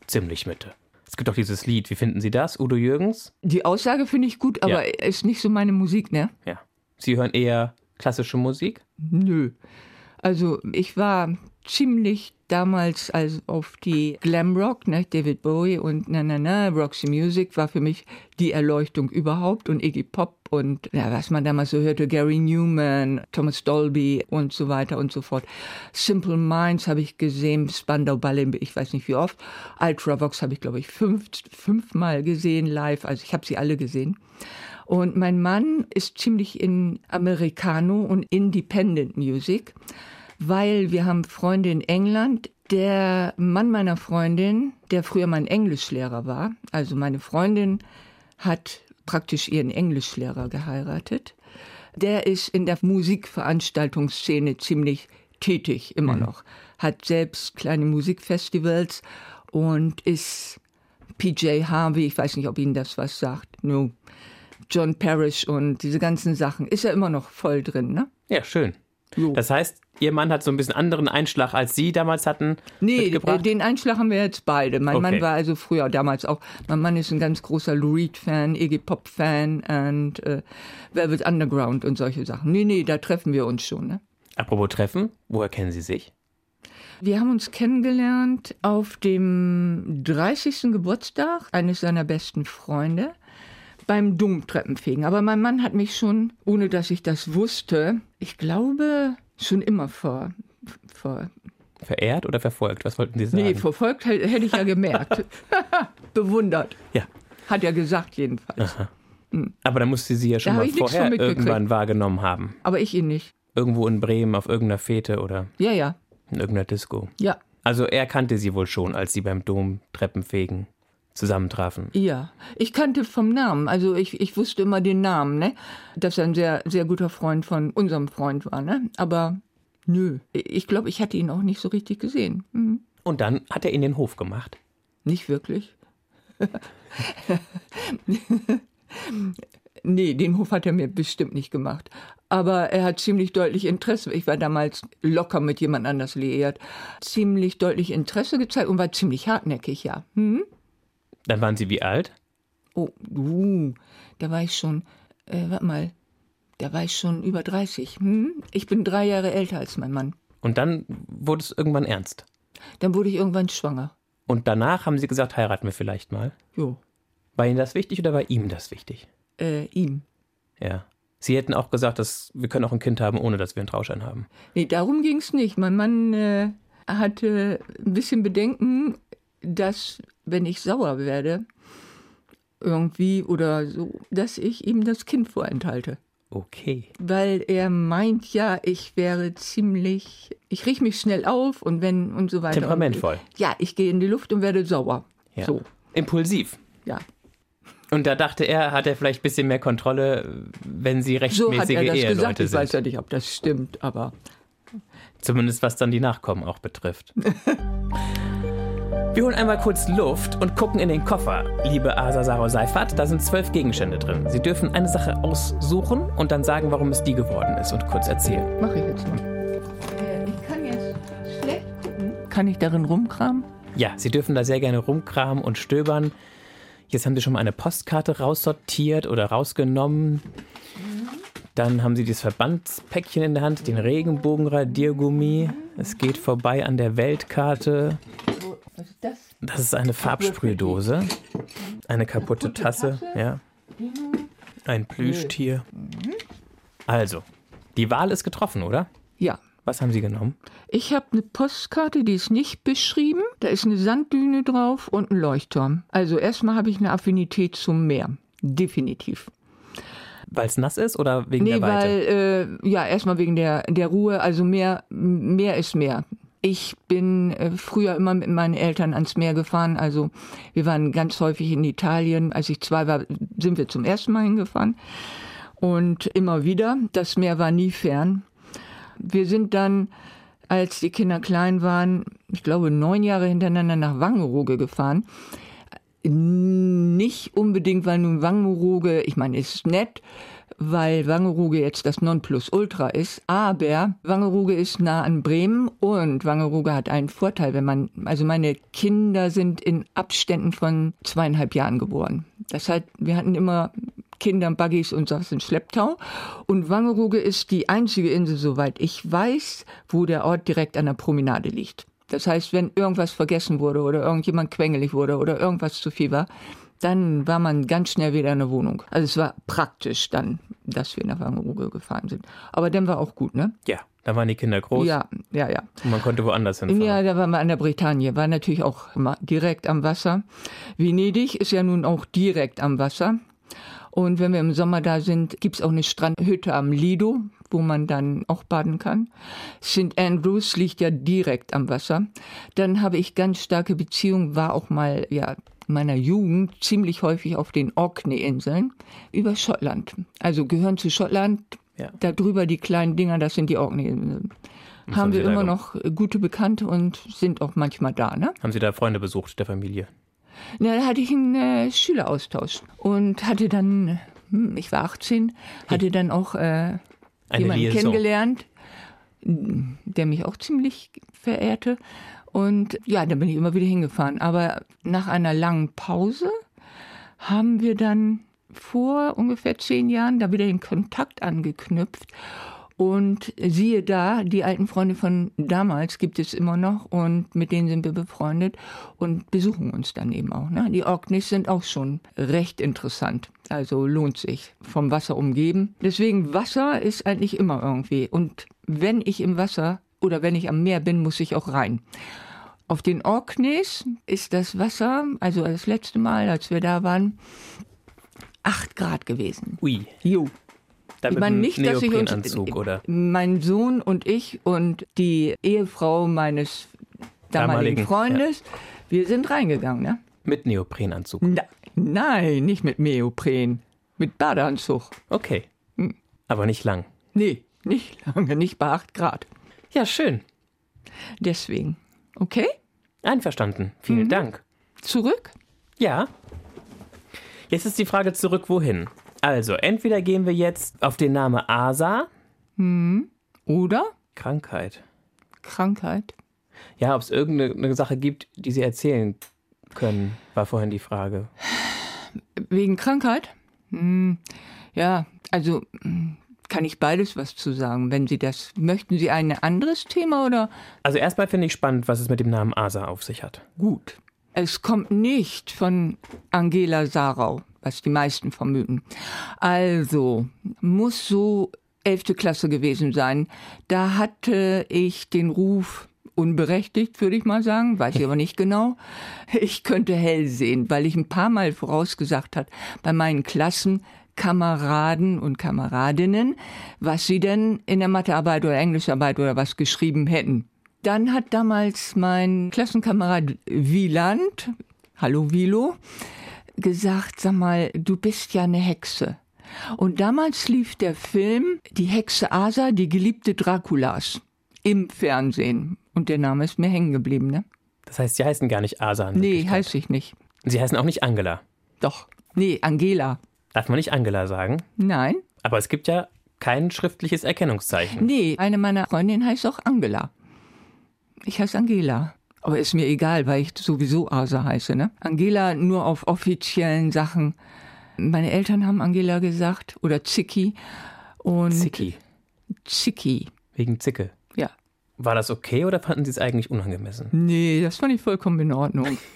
ziemlich Mitte. Es gibt doch dieses Lied, wie finden Sie das, Udo Jürgens? Die Aussage finde ich gut, aber Ja. ist nicht so meine Musik, ne? Ja. Sie hören eher klassische Musik? Nö. Also ich war ziemlich damals also auf die Glamrock, ne, David Bowie und na na na, Roxy Music war für mich die Erleuchtung überhaupt und Iggy Pop und ja, was man damals so hörte, Gary Newman, Thomas Dolby und so weiter und so fort. Simple Minds habe ich gesehen, Spandau Ballet, ich weiß nicht wie oft. Ultravox habe ich glaube ich fünf, fünfmal gesehen live, also ich habe sie alle gesehen. Und mein Mann ist ziemlich in Americano und Independent Music, weil wir haben Freunde in England. Der Mann meiner Freundin, der früher mein Englischlehrer war, also meine Freundin hat praktisch ihren Englischlehrer geheiratet. Der ist in der Musikveranstaltungsszene ziemlich tätig, immer Mhm. noch. Hat selbst kleine Musikfestivals und ist PJ Harvey, ich weiß nicht, ob Ihnen das was sagt, no. John Parrish und diese ganzen Sachen, ist er immer noch voll drin, ne? Ja, schön. Jo. Das heißt, Ihr Mann hat so ein bisschen anderen Einschlag, als Sie damals hatten. Nee, äh, den Einschlag haben wir jetzt beide. Mein Okay. Mann war also früher damals auch, mein Mann ist ein ganz großer Lou Reed-Fan, Iggy Pop-Fan und äh, Velvet Underground und solche Sachen. Nee, nee, da treffen wir uns schon. Ne? Apropos Treffen, woher kennen Sie sich? Wir haben uns kennengelernt auf dem 30. Geburtstag eines seiner besten Freunde beim Domtreppenfegen. Aber mein Mann hat mich schon, ohne dass ich das wusste, ich glaube, schon immer vor, vor Verehrt oder verfolgt? Was wollten Sie sagen? nee, verfolgt hätte ich ja gemerkt. *laughs* Bewundert. ja. Hat er gesagt jedenfalls. Aber da musste sie ja schon Da mal vorher irgendwann wahrgenommen haben. Aber ich ihn nicht. Irgendwo in Bremen auf irgendeiner Fete oder Ja, ja, in irgendeiner Disco. ja, Also er kannte sie wohl schon, als sie beim Dom Treppenfegen zusammentrafen. ja. Ich kannte vom Namen, also ich, ich wusste immer den Namen, ne? Dass er ein sehr, sehr guter Freund von unserem Freund war, ne? Aber nö, ich glaube, ich hatte ihn auch nicht so richtig gesehen. Hm. Und dann hat er ihn den Hof gemacht. Nicht wirklich. *laughs* nee, den Hof hat er mir bestimmt nicht gemacht. Aber er hat ziemlich deutlich Interesse, ich war damals locker mit jemand anders liiert, ziemlich deutlich Interesse gezeigt und war ziemlich hartnäckig, ja. Hm? Dann waren sie wie alt? Oh, uh, da war ich schon, äh, warte mal, da war ich schon über 30. Hm? Ich bin drei Jahre älter als mein Mann. Und dann wurde es irgendwann ernst. Dann wurde ich irgendwann schwanger. Und danach haben sie gesagt, heiraten wir vielleicht mal. Jo, War Ihnen das wichtig oder war ihm das wichtig? äh, ihm. Ja. Sie hätten auch gesagt, dass wir können auch ein Kind haben, ohne dass wir einen Trauschein haben. Nee, darum ging es nicht. Mein Mann äh, hatte ein bisschen Bedenken, dass, wenn ich sauer werde, irgendwie oder so, dass ich ihm das Kind vorenthalte. Okay. Weil er meint ja, ich wäre ziemlich, ich riech mich schnell auf und wenn und so weiter. Temperamentvoll. Und, ja, ich gehe in die Luft und werde sauer. Ja. So, Impulsiv. ja. Und da dachte er, hat er vielleicht ein bisschen mehr Kontrolle, wenn sie So rechtmäßige hat er das Eheleute gesagt. Ich sind. weiß ja nicht, ob das stimmt, aber Zumindest was dann die Nachkommen auch betrifft. *laughs* Wir holen einmal kurz Luft und gucken in den Koffer, liebe Asa Sarau Seifert. Da sind zwölf Gegenstände drin. Sie dürfen eine Sache aussuchen und dann sagen, warum es die geworden ist und kurz erzählen. mache ich jetzt mal. ich kann jetzt schlecht gucken. Kann ich darin rumkramen? Ja, Sie dürfen da sehr gerne rumkramen und stöbern. Jetzt haben Sie schon mal eine Postkarte raussortiert oder rausgenommen. Dann haben Sie das Verbandspäckchen in der Hand, den Regenbogenradiergummi. Es geht vorbei an der Weltkarte. Was ist das? Das ist eine Farbsprühdose. Eine kaputte Tasse, ja. Ein Plüschtier. Also, die Wahl ist getroffen, oder? Ja. Was haben Sie genommen? Ich habe eine Postkarte, die ist nicht beschrieben. Da ist eine Sanddüne drauf und ein Leuchtturm. Also erstmal habe ich eine Affinität zum Meer. Definitiv. Weil es nass ist oder wegen Nee, der Weite? weil, äh, ja, erstmal wegen der, der Ruhe. Also Meer, Meer ist Meer. Ich bin äh, früher immer mit meinen Eltern ans Meer gefahren. Also wir waren ganz häufig in Italien. Als ich zwei war, sind wir zum ersten Mal hingefahren. Und immer wieder. Das Meer war nie fern. Wir sind dann, als die Kinder klein waren, ich glaube neun Jahre hintereinander nach Wangerooge gefahren. Nicht unbedingt, weil nun Wangerooge, ich meine, ist nett, weil Wangerooge jetzt das Nonplusultra ist, aber Wangerooge ist nah an Bremen und Wangerooge hat einen Vorteil, wenn man, also meine Kinder sind in Abständen von zweieinhalb Jahren geboren. Das heißt, wir hatten immer Kinder, Buggies und sowas in Schlepptau. Und Wangerooge ist die einzige Insel, soweit ich weiß, wo der Ort direkt an der Promenade liegt. Das heißt, wenn irgendwas vergessen wurde oder irgendjemand quengelig wurde oder irgendwas zu viel war, dann war man ganz schnell wieder in der Wohnung. Also es war praktisch dann, dass wir nach Wangerooge gefahren sind. Aber dann war auch gut, ne? Ja, da waren die Kinder groß Ja, ja, ja. und man konnte woanders hinfahren. Ja, da waren wir an der Bretagne, war natürlich auch direkt am Wasser. Venedig ist ja nun auch direkt am Wasser. Und wenn wir im Sommer da sind, gibt's auch eine Strandhütte am Lido, wo man dann auch baden kann. St. Andrews liegt ja direkt am Wasser. Dann habe ich ganz starke Beziehungen, war auch mal ja meiner Jugend ziemlich häufig auf den Orkney-Inseln über Schottland. Also gehören zu Schottland. Ja. Da drüber die kleinen Dinger, das sind die Orkney-Inseln. Was Haben wir immer noch gute Bekannte und sind auch manchmal da, ne? Haben Sie da Freunde besucht, der Familie? Na, da hatte ich einen äh, Schüleraustausch und hatte dann, hm, ich war 18, hatte dann auch äh, jemanden Liaison. kennengelernt. der mich auch ziemlich verehrte. Und ja, da bin ich immer wieder hingefahren. Aber nach einer langen Pause haben wir dann vor ungefähr zehn Jahren da wieder den Kontakt angeknüpft. Und siehe da, die alten Freunde von damals gibt es immer noch und mit denen sind wir befreundet und besuchen uns dann eben auch. Ne? Die Orkneys sind auch schon recht interessant. Also lohnt sich. Vom Wasser umgeben. Deswegen Wasser ist eigentlich immer irgendwie. Und wenn ich im Wasser oder wenn ich am Meer bin, muss ich auch rein. Auf den Orkneys ist das Wasser, also das letzte Mal, als wir da waren, acht Grad gewesen. Ui. Jo. Da Ich meine nicht, dass ich uns, oder? mein Sohn und ich und die Ehefrau meines damaligen Damaligen, Freundes, wir sind reingegangen, ne? Mit Neoprenanzug. Na, nein, nicht mit Neopren, mit Badeanzug. Okay. Hm. Aber nicht lang. Nee, nicht lange, nicht bei 8 Grad. Ja, schön. Deswegen. Okay? Einverstanden. Vielen Mhm. Dank. Zurück? Ja. Jetzt ist die Frage zurück, wohin? Also, entweder gehen wir jetzt auf den Namen Asa. Oder Krankheit. Krankheit. Ja, ob es irgendeine Sache gibt, die Sie erzählen können, war vorhin die Frage. Wegen Krankheit? Hm, ja, also hm, kann ich beides was zu sagen, wenn Sie das. Möchten Sie ein anderes Thema oder? Also erstmal finde ich spannend, was es mit dem Namen Asa auf sich hat. Gut. Es kommt nicht von Angela Sarau, was die meisten vermuten. Also, muss so elfte Klasse gewesen sein. Da hatte ich den Ruf, unberechtigt, würde ich mal sagen, weiß ich aber nicht genau. Ich könnte hell sehen, weil ich ein paar Mal vorausgesagt hat bei meinen Klassenkameraden und Kameradinnen, was sie denn in der Mathearbeit oder Englischarbeit oder was geschrieben hätten. Dann hat damals mein Klassenkamerad Wieland, hallo Vilo, gesagt, sag mal, du bist ja eine Hexe. Und damals lief der Film Die Hexe Asa, die geliebte Draculas im Fernsehen. Und der Name ist mir hängen geblieben, ne? Das heißt, Sie heißen gar nicht Asa. Nee, heiße ich nicht. Sie heißen auch nicht Angela. Doch. Nee, Angela. Darf man nicht Angela sagen? Nein. Aber es gibt ja kein schriftliches Erkennungszeichen. Nee, eine meiner Freundinnen heißt auch Angela. Ich heiße Angela. Aber ist mir egal, weil ich sowieso Asa heiße, ne? Angela nur auf offiziellen Sachen. Meine Eltern haben Angela gesagt oder Zicki und Zicki. Zicki. Wegen Zicke. Ja. War das okay oder fanden Sie es eigentlich unangemessen? Nee, das fand ich vollkommen in Ordnung. *laughs*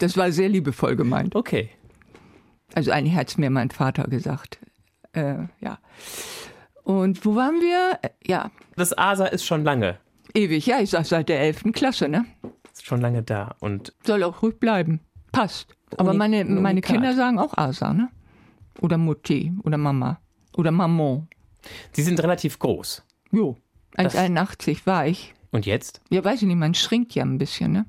Das war sehr liebevoll gemeint. Okay. Also eigentlich hat es mir mein Vater gesagt. Äh, ja. Und wo waren wir? Äh, Ja, Das Asa ist schon lange. ewig. Ja, ich sag seit der 11. Klasse, ne? Ist schon lange da. Und Soll auch ruhig bleiben. Passt. Aber Uni- meine, ein meine Unikat. Kinder sagen auch Asa, ne? Oder Mutti oder Mama oder Maman. Sie sind relativ groß. Jo. 1,81 war ich. Und jetzt? Ja, weiß ich nicht, man schrinkt ja ein bisschen, ne?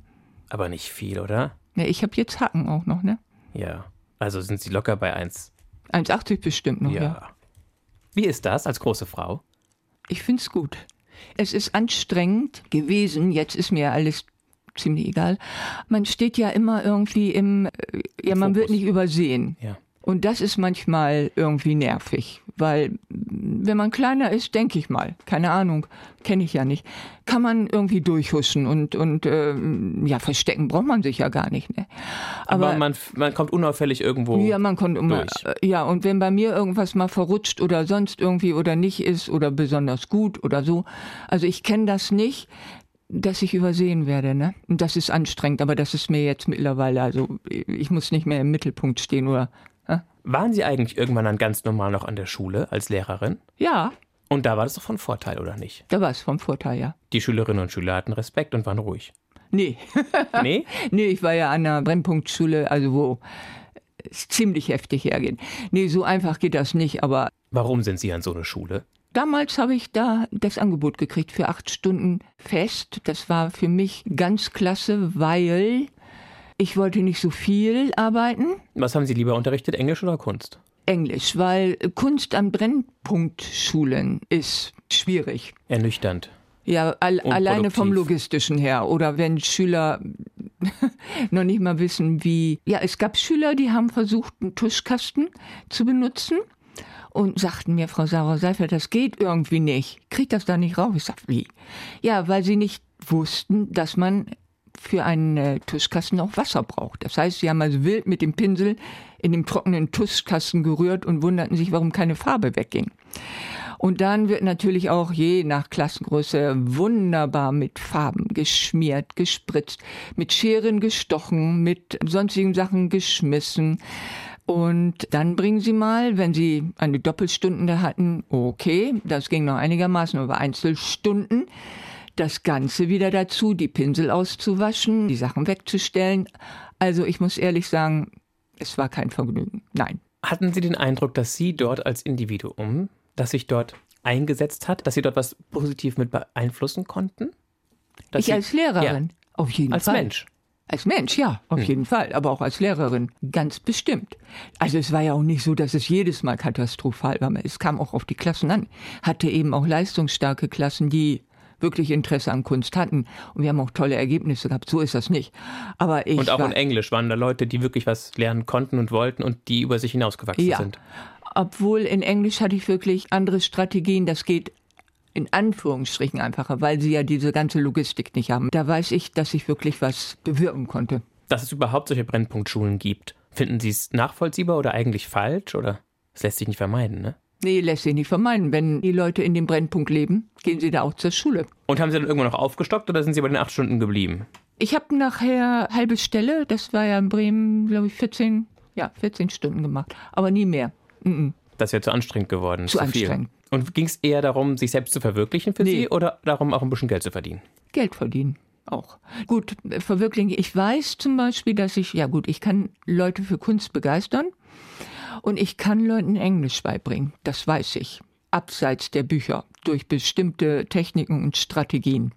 Aber nicht viel, oder? Ja, ich habe jetzt Hacken auch noch, ne? Ja. Also sind Sie locker bei 1. 1,80 bestimmt noch, Ja. ja. Wie ist das als große Frau? Ich find's gut. Es ist anstrengend gewesen, jetzt ist mir alles ziemlich egal. Man steht ja immer irgendwie im, äh, ja, man wird Fokus. nicht übersehen. Ja. Und das ist manchmal irgendwie nervig, weil wenn man kleiner ist, denke ich mal, keine Ahnung, kenne ich ja nicht, kann man irgendwie durchhuschen und, und ähm, ja, verstecken braucht man sich ja gar nicht. Ne? Aber, Aber, man, man kommt unauffällig irgendwo. ja, man konnte immer, durch. äh, ja, und wenn bei mir irgendwas mal verrutscht oder sonst irgendwie oder nicht ist oder besonders gut oder so, also ich kenne das nicht, dass ich übersehen werde, ne? Und das ist anstrengend, aber das ist mir jetzt mittlerweile, also ich muss nicht mehr im Mittelpunkt stehen oder? Waren Sie eigentlich irgendwann dann ganz normal noch an der Schule als Lehrerin? ja, Und da war das doch von Vorteil, oder nicht? da war es vom Vorteil, ja. Die Schülerinnen und Schüler hatten Respekt und waren ruhig. Nee, *laughs* Nee? nee, ich war ja an einer Brennpunktschule, also wo es ziemlich heftig hergeht. Nee, so einfach geht das nicht, aber Warum sind Sie an so eine Schule? Damals habe ich da das Angebot gekriegt für acht Stunden fest. Das war für mich ganz klasse, weil ich wollte nicht so viel arbeiten. Was haben Sie lieber unterrichtet, Englisch oder Kunst? Englisch, weil Kunst an Brennpunktschulen ist schwierig. Ernüchternd. Ja, al alleine vom. Logistischen her. Oder wenn Schüler *laughs* noch nicht mal wissen, wie. Ja, es gab Schüler, die haben versucht, einen Tuschkasten zu benutzen. und sagten mir, Frau Sauer-Seifert, das geht irgendwie nicht. Kriegt das da nicht raus? Ich sag, wie? Ja, weil sie nicht wussten, dass man für einen äh, Tuschkasten auch Wasser braucht. Das heißt, sie haben also wild mit dem Pinsel in dem trockenen Tuschkasten gerührt und wunderten sich, warum keine Farbe wegging. Und dann wird natürlich auch je nach Klassengröße wunderbar mit Farben geschmiert, gespritzt, mit Scheren gestochen, mit sonstigen Sachen geschmissen. Und dann bringen Sie mal, wenn Sie eine Doppelstunde hatten, okay, das ging noch einigermaßen über Einzelstunden, das Ganze wieder dazu, die Pinsel auszuwaschen, die Sachen wegzustellen. Also ich muss ehrlich sagen, es war kein Vergnügen. Nein. Hatten Sie den Eindruck, dass Sie dort als Individuum, das sich dort eingesetzt hat, dass Sie dort was positiv mit beeinflussen konnten? Dass ich Sie, als Lehrerin, ja, auf jeden als Fall. Als Mensch. Als Mensch, ja, auf hm. jeden Fall, aber auch als Lehrerin, ganz bestimmt. Also es war ja auch nicht so, dass es jedes Mal katastrophal war. Es kam auch auf die Klassen an. Hatte eben auch leistungsstarke Klassen, die wirklich Interesse an Kunst hatten. Und wir haben auch tolle Ergebnisse gehabt. So ist das nicht. Aber ich und auch in Englisch waren da Leute, die wirklich was lernen konnten und wollten und die über sich hinausgewachsen ja. sind. Obwohl in Englisch hatte ich wirklich andere Strategien. Das geht in Anführungsstrichen einfacher, weil sie ja diese ganze Logistik nicht haben. Da weiß ich, dass ich wirklich was bewirken konnte. Dass es überhaupt solche Brennpunktschulen gibt. Finden Sie es nachvollziehbar oder eigentlich falsch? Oder es lässt sich nicht vermeiden, ne? Nee, lässt sich nicht vermeiden. Wenn die Leute in dem Brennpunkt leben, gehen sie da auch zur Schule. Und haben Sie dann irgendwann noch aufgestockt oder sind Sie bei den acht Stunden geblieben? Ich habe nachher halbe Stelle, das war ja in Bremen, glaube ich, 14, ja, 14 Stunden gemacht, aber nie mehr. Mm -mm. Das ist ja zu anstrengend geworden. Zu, zu anstrengend. Viel. Und ging es eher darum, sich selbst zu verwirklichen für nee. Sie oder darum, auch ein bisschen Geld zu verdienen? Geld verdienen auch. Gut, verwirklichen. Ich weiß zum Beispiel, dass ich, ja gut, ich kann Leute für Kunst begeistern. Und ich kann Leuten Englisch beibringen, das weiß ich, abseits der Bücher, durch bestimmte Techniken und Strategien.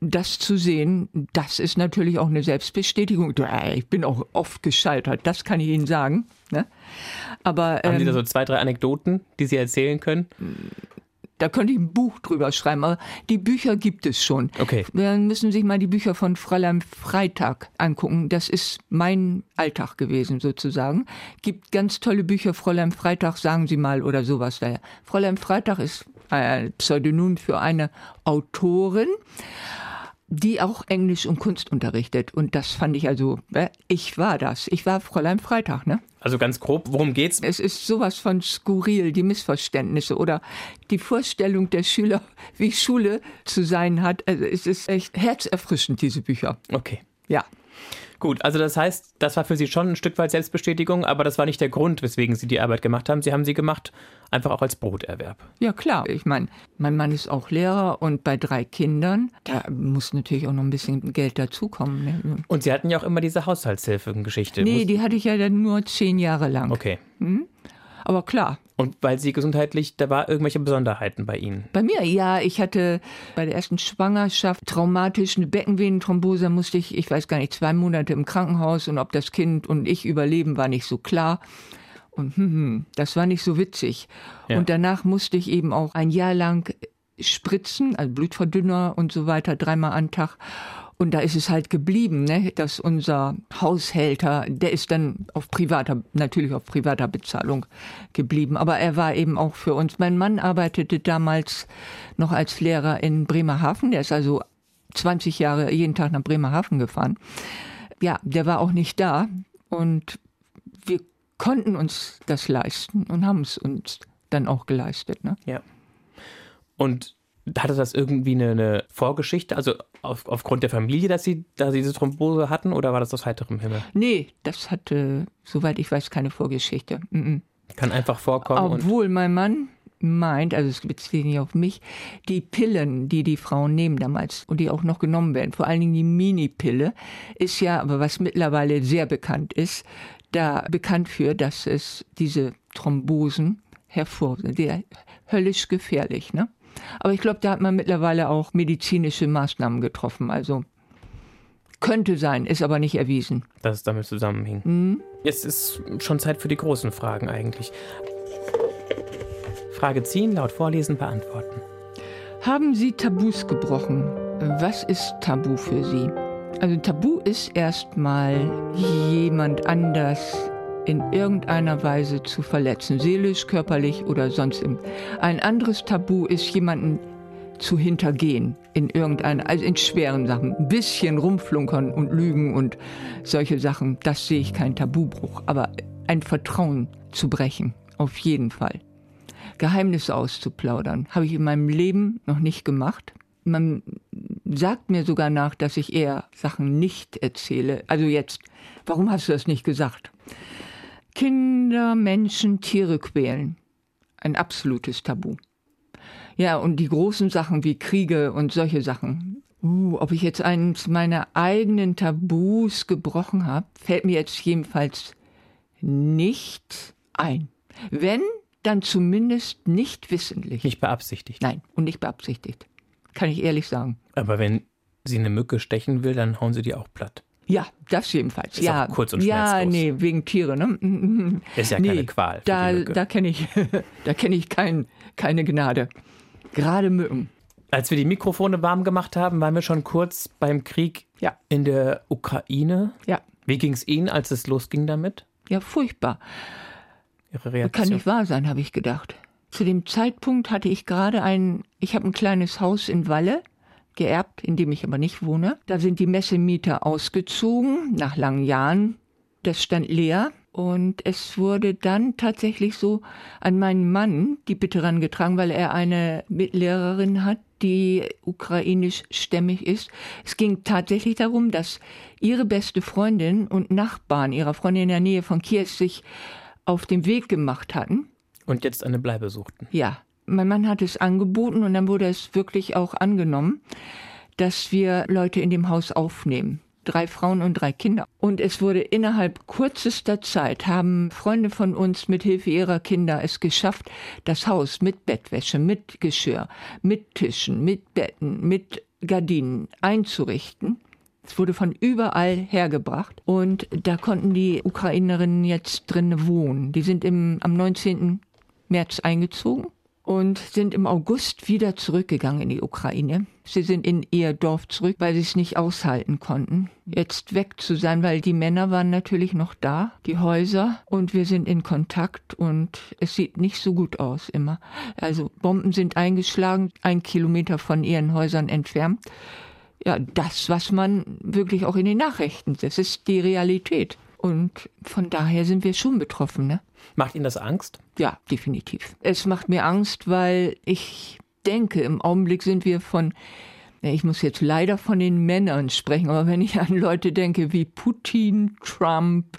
Das zu sehen, das ist natürlich auch eine Selbstbestätigung. Ich bin auch oft gescheitert, das kann ich Ihnen sagen. Ne? Aber, Haben ähm, Sie da so zwei, drei Anekdoten, die Sie erzählen können? Da könnte ich ein Buch drüber schreiben, aber die Bücher gibt es schon. Okay. Dann müssen Sie sich mal die Bücher von Fräulein Freitag angucken. Das ist mein Alltag gewesen sozusagen. Gibt ganz tolle Bücher. Fräulein Freitag, sagen Sie mal oder sowas daher. Fräulein Freitag ist ein Pseudonym für eine Autorin die auch Englisch und Kunst unterrichtet. Und das fand ich also, äh, ich war das. Ich war Fräulein Freitag, ne? Also ganz grob, worum geht's? Es ist sowas von skurril, die Missverständnisse oder die Vorstellung der Schüler, wie Schule zu sein hat. Also es ist echt herzerfrischend, diese Bücher. Okay. Ja. Gut, also das heißt, das war für Sie schon ein Stück weit Selbstbestätigung, aber das war nicht der Grund, weswegen Sie die Arbeit gemacht haben. Sie haben sie gemacht einfach auch als Broterwerb. Ja, klar. Ich meine, mein Mann ist auch Lehrer und bei drei Kindern, da muss natürlich auch noch ein bisschen Geld dazukommen. Ne? Und Sie hatten ja auch immer diese Haushaltshilfe-Geschichte. Nee, die hatte ich ja dann nur zehn Jahre lang. Okay. Hm? Aber klar. Und weil Sie gesundheitlich, da war irgendwelche Besonderheiten bei Ihnen? Bei mir, ja. Ich hatte bei der ersten Schwangerschaft traumatische Beckenvenenthrombose, musste ich, ich weiß gar nicht, zwei Monate im Krankenhaus und ob das Kind und ich überleben, war nicht so klar. Und hm, hm, das war nicht so witzig. Ja. Und danach musste ich eben auch ein Jahr lang spritzen, also Blutverdünner und so weiter, dreimal am Tag. Und da ist es halt geblieben, ne, dass unser Haushälter, der ist dann auf privater, natürlich auf privater Bezahlung geblieben. Aber er war eben auch für uns. Mein Mann arbeitete damals noch als Lehrer in Bremerhaven. Der ist also 20 Jahre jeden Tag nach Bremerhaven gefahren. Ja, der war auch nicht da. Und wir konnten uns das leisten und haben es uns dann auch geleistet. Ne? Ja. Und hatte das irgendwie eine, eine Vorgeschichte, also auf, aufgrund der Familie, dass sie, dass sie diese Thrombose hatten oder war das aus heiterem Himmel? Nee, das hatte, soweit ich weiß, keine Vorgeschichte. Mm -mm. Kann einfach vorkommen. Obwohl mein Mann meint, also es bezieht nicht auf mich, die Pillen, die die Frauen nehmen damals und die auch noch genommen werden, vor allen Dingen die Mini-Pille, ist ja, aber was mittlerweile sehr bekannt ist, da bekannt für, dass es diese Thrombosen hervor, der höllisch gefährlich, ne? Aber ich glaube, da hat man mittlerweile auch medizinische Maßnahmen getroffen. Also könnte sein, ist aber nicht erwiesen. Dass es damit zusammenhing. Mhm. Jetzt ist schon Zeit für die großen Fragen eigentlich. Frage ziehen, laut vorlesen, beantworten. Haben Sie Tabus gebrochen? Was ist Tabu für Sie? Also Tabu ist erstmal jemand anders in irgendeiner Weise zu verletzen, seelisch, körperlich oder sonst. Ein anderes Tabu ist, jemanden zu hintergehen in irgendeiner, also in schweren Sachen. Ein bisschen rumflunkern und lügen und solche Sachen, das sehe ich kein Tabubruch. Aber ein Vertrauen zu brechen, auf jeden Fall. Geheimnisse auszuplaudern, habe ich in meinem Leben noch nicht gemacht. Man sagt mir sogar nach, dass ich eher Sachen nicht erzähle. Also jetzt, warum hast du das nicht gesagt? Kinder, Menschen, Tiere quälen. Ein absolutes Tabu. Ja, und die großen Sachen wie Kriege und solche Sachen. Uh, ob ich jetzt eines meiner eigenen Tabus gebrochen habe, fällt mir jetzt jedenfalls nicht ein. Wenn, dann zumindest nicht wissentlich. Nicht beabsichtigt. Nein, und nicht beabsichtigt. Kann ich ehrlich sagen. Aber wenn sie eine Mücke stechen will, dann hauen sie die auch platt. Ja, das jedenfalls. Ist ja, auch kurz und ja, schmerzlos. nee, wegen Tiere, ne? Ist ja nee, keine Qual. Da, da kenne ich, *laughs* da kenne ich kein, keine Gnade. Gerade Mücken. Als wir die Mikrofone warm gemacht haben, waren wir schon kurz beim Krieg Ja. in der Ukraine. Ja, Wie ging es Ihnen, als es losging damit? ja, furchtbar. Ihre Reaktion? Kann nicht wahr sein, habe ich gedacht. Zu dem Zeitpunkt hatte ich gerade ein, ich habe ein kleines Haus in Walle geerbt, in dem ich aber nicht wohne. Da sind die Messemieter ausgezogen, nach langen Jahren. Das stand leer. Und es wurde dann tatsächlich so an meinen Mann die Bitte herangetragen, weil er eine Mitlehrerin hat, die ukrainisch-stämmig ist. Es ging tatsächlich darum, dass ihre beste Freundin und Nachbarn ihrer Freundin in der Nähe von Kiew sich auf den Weg gemacht hatten. Und jetzt eine Bleibe suchten. Ja, mein Mann hat es angeboten und dann wurde es wirklich auch angenommen, dass wir Leute in dem Haus aufnehmen. Drei Frauen und drei Kinder. Und es wurde innerhalb kürzester Zeit, haben Freunde von uns mit Hilfe ihrer Kinder es geschafft, das Haus mit Bettwäsche, mit Geschirr, mit Tischen, mit Betten, mit Gardinen einzurichten. Es wurde von überall hergebracht und da konnten die Ukrainerinnen jetzt drin wohnen. Die sind im, am 19. März eingezogen und sind im August wieder zurückgegangen in die Ukraine. Sie sind in ihr Dorf zurück, weil sie es nicht aushalten konnten, jetzt weg zu sein, weil die Männer waren natürlich noch da, die Häuser, und wir sind in Kontakt und es sieht nicht so gut aus immer. Also Bomben sind eingeschlagen, ein Kilometer von ihren Häusern entfernt. Ja, das, was man wirklich auch in den Nachrichten, das ist die Realität. Und von daher sind wir schon betroffen, ne? Macht Ihnen das Angst? Ja, definitiv. Es macht mir Angst, weil ich denke, im Augenblick sind wir von, ich muss jetzt leider von den Männern sprechen, aber wenn ich an Leute denke wie Putin, Trump,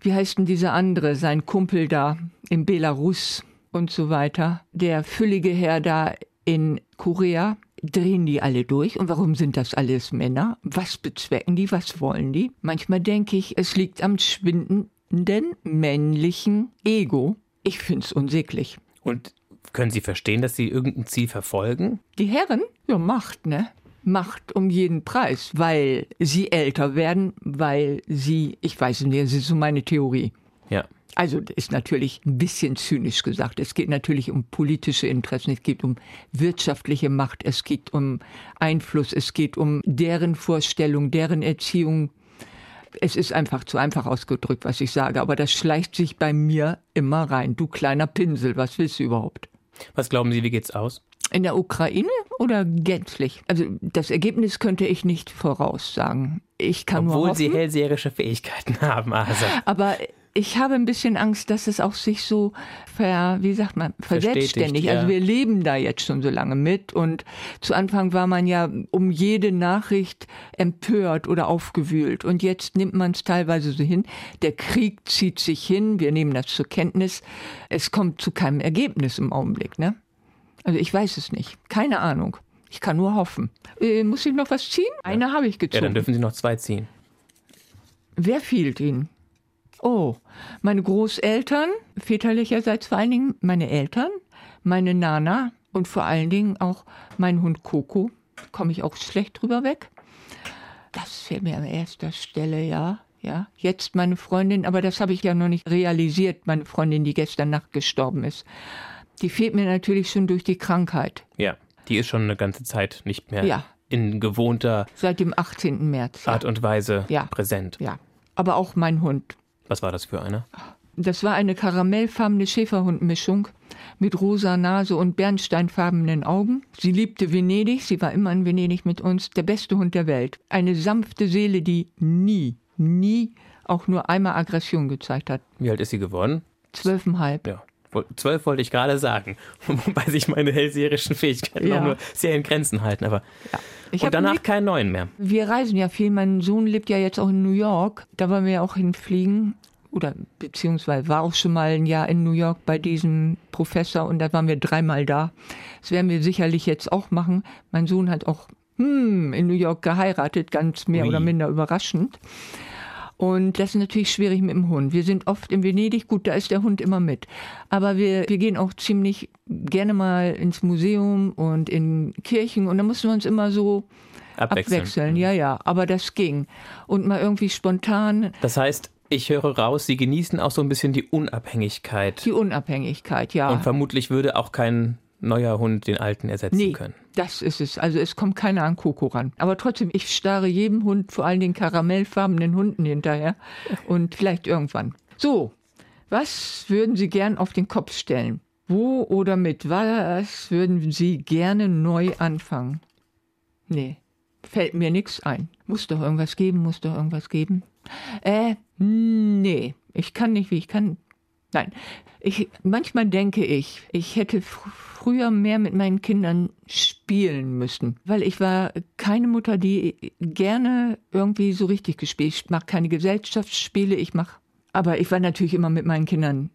wie heißt denn dieser andere, sein Kumpel da in Belarus und so weiter, der füllige Herr da in Korea, drehen die alle durch? Und warum sind das alles Männer? Was bezwecken die? Was wollen die? Manchmal denke ich, es liegt am schwindenden männlichen Ego. Ich find's unsäglich. Und können Sie verstehen, dass Sie irgendein Ziel verfolgen? Die Herren? Ja, Macht, ne? Macht um jeden Preis, weil sie älter werden, weil sie, ich weiß nicht, das ist so meine Theorie. Ja. Also das ist natürlich ein bisschen zynisch gesagt. Es geht natürlich um politische Interessen, es geht um wirtschaftliche Macht, es geht um Einfluss, es geht um deren Vorstellung, deren Erziehung. Es ist einfach zu einfach ausgedrückt, was ich sage, aber das schleicht sich bei mir immer rein. Du kleiner Pinsel, was willst du überhaupt? Was glauben Sie, wie geht's aus? In der Ukraine oder gänzlich? Also das Ergebnis könnte ich nicht voraussagen. Ich kann nur Obwohl hoffen, Sie hellseherische Fähigkeiten *laughs* haben, Asa. aber ich habe ein bisschen Angst, dass es auch sich so ver, wie sagt man, verselbstständigt. Ja. Also wir leben da jetzt schon so lange mit und zu Anfang war man ja um jede Nachricht empört oder aufgewühlt und jetzt nimmt man es teilweise so hin. Der Krieg zieht sich hin, wir nehmen das zur Kenntnis. Es kommt zu keinem Ergebnis im Augenblick, ne? Also ich weiß es nicht, keine Ahnung. Ich kann nur hoffen. Äh, muss ich noch was ziehen? Eine habe ich Ja, gezogen. dann dürfen Sie noch zwei ziehen. Wer fehlt Ihnen? Oh, meine Großeltern, väterlicherseits vor allen Dingen meine Eltern, meine Nana und vor allen Dingen auch mein Hund Coco. Komme ich auch schlecht drüber weg. Das fällt mir an erster Stelle, ja. Ja, jetzt meine Freundin, aber das habe ich ja noch nicht realisiert, meine Freundin, die gestern Nacht gestorben ist. Die fehlt mir natürlich schon durch die Krankheit. Ja. Die ist schon eine ganze Zeit nicht mehr Ja. in gewohnter Seit dem 18. März. Ja. Art und Weise Ja. präsent. ja. Aber auch mein Hund. Was war das für eine? Das war eine karamellfarbene Schäferhundmischung mit rosa Nase und bernsteinfarbenen Augen. Sie liebte Venedig, sie war immer in Venedig mit uns, der beste Hund der Welt. Eine sanfte Seele, die nie, nie auch nur einmal Aggression gezeigt hat. Wie alt ist sie geworden? Zwölfeinhalb. Ja. Zwölf wollte ich gerade sagen, *laughs* wobei sich meine hellseherischen Fähigkeiten Ja. auch nur sehr in Grenzen halten. Aber Ich und danach keinen neuen mehr. Wir reisen ja viel. Mein Sohn lebt ja jetzt auch in New York. Da wollen wir ja auch hinfliegen. Oder beziehungsweise war auch schon mal ein Jahr in New York bei diesem Professor und da waren wir dreimal da. Das werden wir sicherlich jetzt auch machen. Mein Sohn hat auch hm, in New York geheiratet, ganz mehr Ui. oder minder überraschend. Und das ist natürlich schwierig mit dem Hund. Wir sind oft in Venedig, gut, da ist der Hund immer mit. Aber wir, wir gehen auch ziemlich gerne mal ins Museum und in Kirchen und da mussten wir uns immer so Abwechseln. abwechseln. Ja, ja, aber das ging. Und mal irgendwie spontan Das heißt, ich höre raus, Sie genießen auch so ein bisschen die Unabhängigkeit. die Unabhängigkeit, ja. Und vermutlich würde auch kein neuer Hund den alten ersetzen Nee, können. das ist es. Also es kommt keiner an Coco ran. Aber trotzdem, ich starre jedem Hund, vor allen den karamellfarbenen Hunden hinterher. *laughs* Und vielleicht irgendwann. So, was würden Sie gern auf den Kopf stellen? Wo oder mit was würden Sie gerne neu anfangen? Nee, fällt mir nichts ein. Muss doch irgendwas geben, muss doch irgendwas geben. Äh, nee, ich kann nicht, wie ich kann. Nein, ich, manchmal denke ich, ich hätte fr früher mehr mit meinen Kindern spielen müssen, weil ich war keine Mutter, die gerne irgendwie so richtig gespielt. Ich mache keine Gesellschaftsspiele, ich mache, aber ich war natürlich immer mit meinen Kindern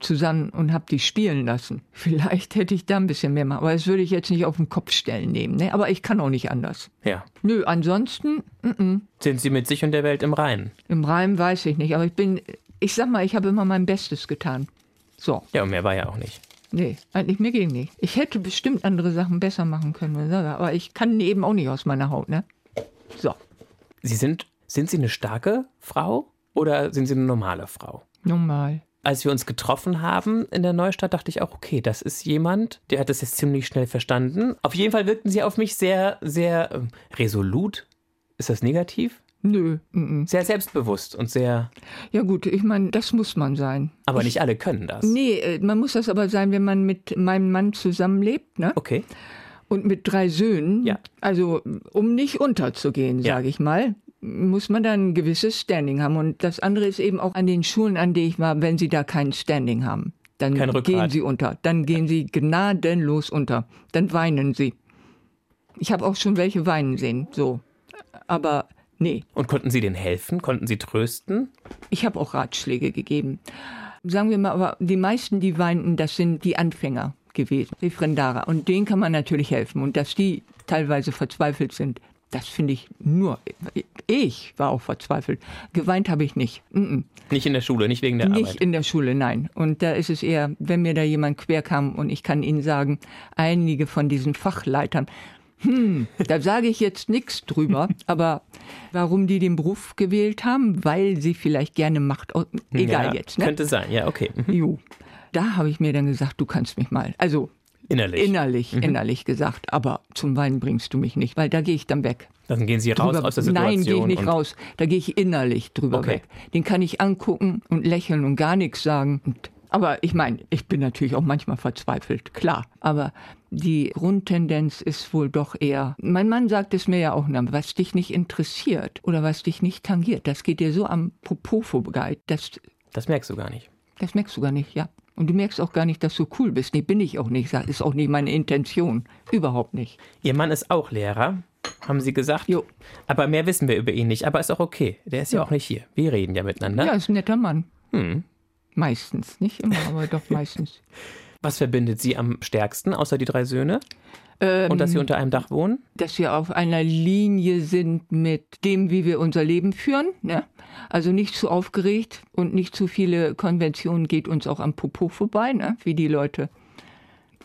zusammen und habe die spielen lassen. Vielleicht hätte ich da ein bisschen mehr machen, aber das würde ich jetzt nicht auf den Kopf stellen nehmen. Ne? Aber ich kann auch nicht anders. Ja. Nö, ansonsten mm -mm. Sind Sie mit sich und der Welt im Reinen? im Reim weiß ich nicht, aber ich bin, ich sag mal, ich habe immer mein Bestes getan. So. Ja, und mehr war ja auch nicht. Nee, eigentlich mir ging nicht. Ich hätte bestimmt andere Sachen besser machen können, aber ich kann eben auch nicht aus meiner Haut, ne? So, Sie sind, sind Sie eine starke Frau oder sind Sie eine normale Frau? normal. Als wir uns getroffen haben in der Neustadt, dachte ich auch, okay, das ist jemand, der hat das jetzt ziemlich schnell verstanden. Auf jeden Fall wirkten Sie auf mich sehr, sehr ähm, resolut. Ist das negativ? Nö, mm, mm. Sehr selbstbewusst und sehr. ja gut, ich meine, das muss man sein. Aber nicht alle können das. Nee, äh, man muss das aber sein, wenn man mit meinem Mann zusammenlebt, ne? Okay. Und mit drei Söhnen. Ja. Also, um nicht unterzugehen, Ja. sage ich mal, muss man dann ein gewisses Standing haben. Und das andere ist eben auch an den Schulen, an denen ich war, wenn sie da kein Standing haben. Dann gehen sie unter. Dann gehen sie gnadenlos unter. Dann weinen sie. Ich habe auch schon welche weinen sehen, so. Aber nee, Und konnten Sie denen helfen? Konnten Sie trösten? ich habe auch Ratschläge gegeben. Sagen wir mal, aber die meisten, die weinten, das sind die Anfänger gewesen, die Frendara. Und denen kann man natürlich helfen. Und dass die teilweise verzweifelt sind, das finde ich nur. Ich war auch verzweifelt. Geweint habe ich nicht. Mm -mm. Nicht in der Schule, nicht wegen der Nicht Arbeit. in der Schule, nein. Und da ist es eher, wenn mir da jemand quer kam und ich kann Ihnen sagen, einige von diesen Fachleitern, hm, da sage ich jetzt nichts drüber, *laughs* aber warum die den Beruf gewählt haben, weil sie vielleicht gerne Macht, egal ja, jetzt, ne? Könnte sein, ja, okay. Mhm. Jo. Da habe ich mir dann gesagt, du kannst mich mal. Also Innerlich. Mhm. innerlich, innerlich gesagt, aber zum Weinen bringst du mich nicht, weil da gehe ich dann weg. Dann gehen Sie raus Drüber- aus der Situation. Nein, gehe ich nicht raus. Da gehe ich innerlich drüber Okay. weg. Den kann ich angucken und lächeln und gar nichts sagen. Und, aber ich meine, ich bin natürlich auch manchmal verzweifelt, klar. Aber die Grundtendenz ist wohl doch eher, mein Mann sagt es mir ja auch, was dich nicht interessiert oder was dich nicht tangiert, das geht dir so am Popo vorbei, das, Das merkst du gar nicht. das merkst du gar nicht, ja. Und du merkst auch gar nicht, dass du cool bist. Nee, bin ich auch nicht. Ist auch nicht meine Intention. Überhaupt nicht. Ihr Mann ist auch Lehrer, haben Sie gesagt. Jo. Aber mehr wissen wir über ihn nicht. Aber ist auch okay. Der ist ja, auch nicht hier. Wir reden ja miteinander. Ja, ist ein netter Mann. Hm. Meistens. Nicht immer, aber doch meistens. *laughs* Was verbindet Sie am stärksten, außer die drei Söhne? Ähm, Und dass Sie unter einem Dach wohnen? dass wir auf einer Linie sind mit dem, wie wir unser Leben führen. Ne? Also nicht zu aufgeregt und nicht zu viele Konventionen geht uns auch am Popo vorbei, ne? wie die Leute.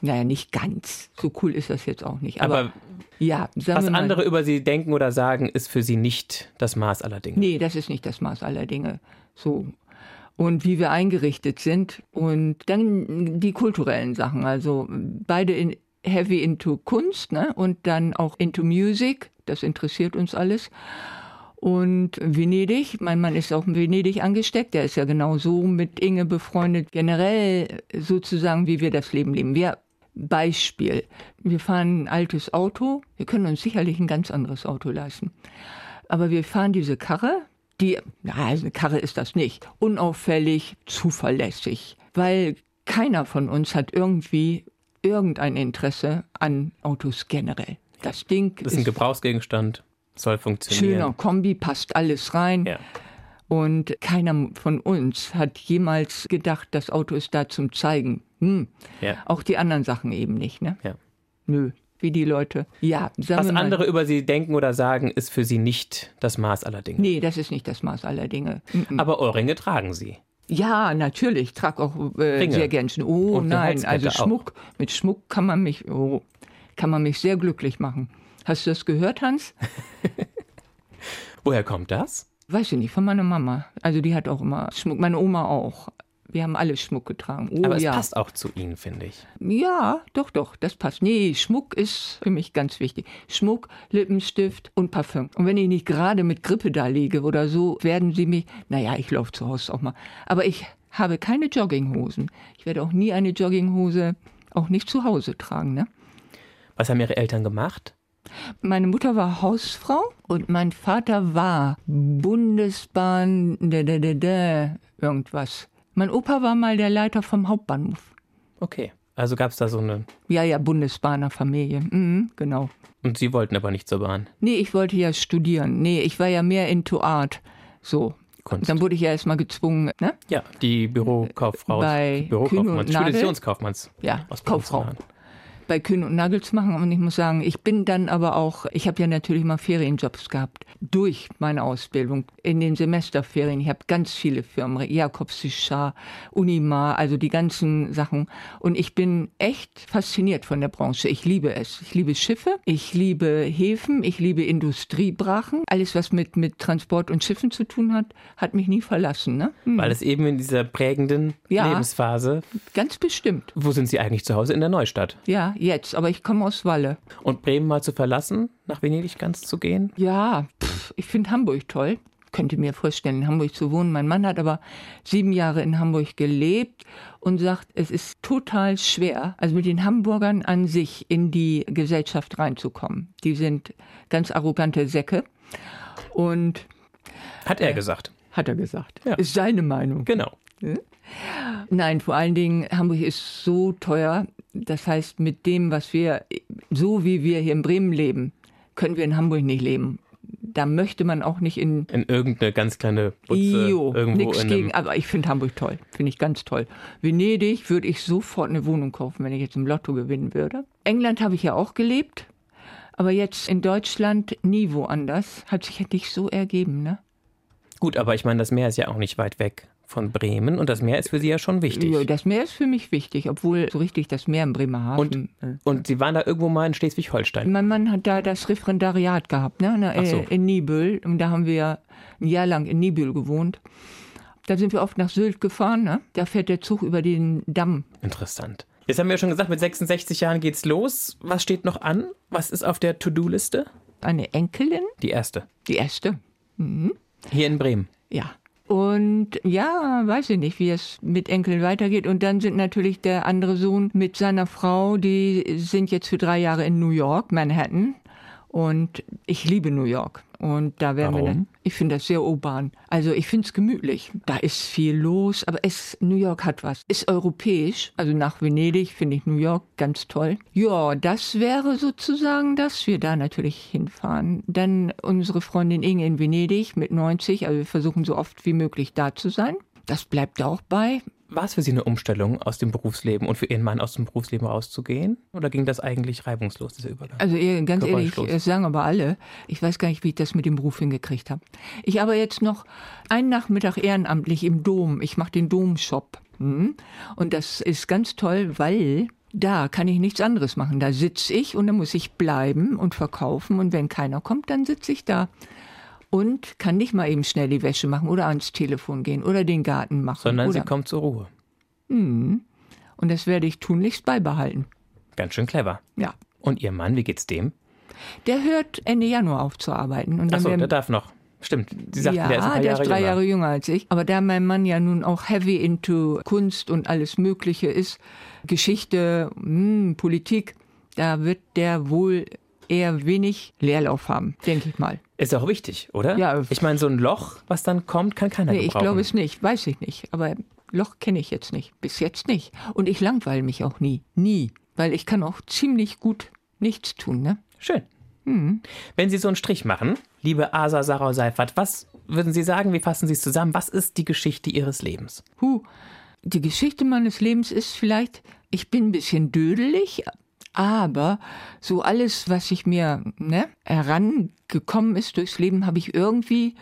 Naja, nicht ganz. So cool ist das jetzt auch nicht. Aber, Aber ja, was andere über Sie denken oder sagen, ist für Sie nicht das Maß aller Dinge. Nee, das ist nicht das Maß aller Dinge. So. Und wie wir eingerichtet sind. Und dann die kulturellen Sachen. Also beide in, heavy into Kunst ne? und dann auch into Music. Das interessiert uns alles. Und Venedig, mein Mann ist auch in Venedig angesteckt, der ist ja genau so mit Inge befreundet, generell sozusagen, wie wir das Leben leben. Wir Beispiel, wir fahren ein altes Auto, wir können uns sicherlich ein ganz anderes Auto leisten. Aber wir fahren diese Karre, die, na, eine Karre ist das nicht, unauffällig, zuverlässig, weil keiner von uns hat irgendwie irgendein Interesse an Autos generell. Das Ding das ist ein Gebrauchsgegenstand, soll funktionieren. Schöner Kombi, passt alles rein. Ja. Und keiner von uns hat jemals gedacht, das Auto ist da zum Zeigen. Hm. Ja. Auch die anderen Sachen eben nicht, ne? Ja. Nö, wie die Leute. Ja, sagen Was andere über sie denken oder sagen, ist für sie nicht das Maß aller Dinge. Nee, das ist nicht das Maß aller Dinge. Mhm. Aber Ohrringe tragen sie. Ja, natürlich. Ich trage auch äh, Ringe. sehr gern Schmuck. Oh Und eine nein, Halskette also auch. Schmuck. Mit Schmuck kann man mich, oh, kann man mich sehr glücklich machen. Hast du das gehört, Hans? *laughs* Woher kommt das? Weiß ich nicht, von meiner Mama. Also die hat auch immer Schmuck. Meine Oma auch. Wir haben alle Schmuck getragen. Oh Aber es ja. passt auch zu ihnen, finde ich. Ja, doch, doch, das passt. Nee, Schmuck ist für mich ganz wichtig. Schmuck, Lippenstift und Parfüm. Und wenn ich nicht gerade mit Grippe da liege oder so, werden sie mich, naja, ich laufe zu Hause auch mal. Aber ich habe keine Jogginghosen. Ich werde auch nie eine Jogginghose auch nicht zu Hause tragen, ne? Was haben ihre Eltern gemacht? Meine Mutter war Hausfrau und mein Vater war Bundesbahn, da, da, da, da, irgendwas. Mein Opa war mal der Leiter vom Hauptbahnhof. Okay. Also gab es da so eine. Ja, ja, Bundesbahner Familie. Mhm, genau. Und sie wollten aber nicht zur Bahn. Nee, ich wollte ja studieren. Nee, ich war ja mehr into Art. So. Kunst. Dann wurde ich ja erstmal gezwungen, ne? Ja, die Bürokauffrau. Bei Bürokaufmanns? Speditionskaufmanns. Ja, aus Kauffrau. Bei Kühn und Nagel zu machen. Und ich muss sagen, ich bin dann aber auch, ich habe ja natürlich mal Ferienjobs gehabt. Durch meine Ausbildung. In den Semesterferien. Ich habe ganz viele Firmen. Jakobs Sichar, Unimar, also die ganzen Sachen. Und ich bin echt fasziniert von der Branche. Ich liebe es. Ich liebe Schiffe. Ich liebe Häfen. Ich liebe Industriebrachen. Alles, was mit, mit Transport und Schiffen zu tun hat, hat mich nie verlassen. Ne? Hm. Weil es eben in dieser prägenden Ja. Lebensphase. Ganz bestimmt. Wo sind Sie eigentlich zu Hause? In der Neustadt. Ja, jetzt. Aber ich komme aus Walle. Und Bremen mal zu verlassen, nach Venedig ganz zu gehen? Ja, pff, ich finde Hamburg toll. Könnte mir vorstellen, in Hamburg zu wohnen. Mein Mann hat aber sieben Jahre in Hamburg gelebt und sagt, es ist total schwer, also mit den Hamburgern an sich in die Gesellschaft reinzukommen. Die sind ganz arrogante Säcke. Und Hat er gesagt. hat er gesagt, Ja. ist seine Meinung. Genau. Nein, vor allen Dingen, Hamburg ist so teuer. Das heißt, mit dem, was wir, so wie wir hier in Bremen leben, können wir in Hamburg nicht leben. Da möchte man auch nicht in In irgendeine ganz kleine Butze Io, irgendwo in gegen, aber ich finde Hamburg toll. Finde ich ganz toll. Venedig würde ich sofort eine Wohnung kaufen, wenn ich jetzt im Lotto gewinnen würde. England habe ich ja auch gelebt, aber jetzt in Deutschland nie woanders. Hat sich ja nicht so ergeben, ne? Gut, aber ich meine, das Meer ist ja auch nicht weit weg von Bremen und das Meer ist für Sie ja schon wichtig. Ja, das Meer ist für mich wichtig, obwohl so richtig das Meer in Bremerhaven. äh, Und Sie waren da irgendwo mal in Schleswig-Holstein. Mein Mann hat da das Referendariat gehabt, ne? Na, Ach so. äh, in Nibel. Und da haben wir ein Jahr lang in Nibel gewohnt. Da sind wir oft nach Sylt gefahren, ne? Da fährt der Zug über den Damm. Interessant. Jetzt haben wir ja schon gesagt, mit 66 Jahren geht's los. Was steht noch an? Was ist auf der To-Do-Liste? Eine Enkelin, Die erste. die erste, Hier in Bremen. ja. Und ja, weiß ich nicht, wie es mit Enkeln weitergeht. Und dann sind natürlich der andere Sohn mit seiner Frau, die sind jetzt für drei Jahre in New York, Manhattan. Und ich liebe New York. Und da werden wir Warum? dann. Ich finde das sehr urban. Also ich finde es gemütlich. Da ist viel los, aber es, New York hat was. Ist europäisch. Also nach Venedig finde ich New York ganz toll. Ja, das wäre sozusagen, dass wir da natürlich hinfahren. Dann unsere Freundin Inge in Venedig mit 90. Also wir versuchen so oft wie möglich da zu sein. Das bleibt auch bei. War es für Sie eine Umstellung aus dem Berufsleben und für Ihren Mann aus dem Berufsleben rauszugehen? Oder ging das eigentlich reibungslos, dieser Übergang? Also ihr- ganz ehrlich, das sagen aber alle. Ich weiß gar nicht, wie ich das mit dem Beruf hingekriegt habe. Ich aber jetzt noch einen Nachmittag ehrenamtlich im Dom. Ich mache den Domshop. Hm? Und das ist ganz toll, weil da kann ich nichts anderes machen. Da sitze ich und da muss ich bleiben und verkaufen. Und wenn keiner kommt, dann sitze ich da. Und kann nicht mal eben schnell die Wäsche machen oder ans Telefon gehen oder den Garten machen. Sondern Sie kommt zur Ruhe. und das werde ich tunlichst beibehalten. Ganz schön clever. Ja. Und Ihr Mann, wie geht's dem? Der hört Ende Januar auf zu arbeiten. Und dann Achso, der darf noch. Stimmt, Sie sagten, ja, der ist ein paar der Jahre ist drei jünger. Jahre jünger als ich. Aber da mein Mann ja nun auch heavy into Kunst und alles Mögliche ist, Geschichte, hm, Politik, da wird der wohl eher wenig Leerlauf haben, denke ich mal. Ist auch wichtig, oder? Ja. Ich meine, so ein Loch, was dann kommt, kann keiner Nee, ich gebrauchen. glaube es nicht, weiß ich nicht. Aber Loch kenne ich jetzt nicht, bis jetzt nicht. Und ich langweile mich auch nie, nie, weil ich kann auch ziemlich gut nichts tun, ne? Schön. Hm. Wenn Sie so einen Strich machen, liebe Asa Sarau Seifert, was würden Sie sagen, wie fassen Sie es zusammen? Was ist die Geschichte Ihres Lebens? Huh, die Geschichte meines Lebens ist vielleicht, ich bin ein bisschen dödelig, aber so alles, was ich mir ne, herangekommen ist durchs Leben, habe ich irgendwie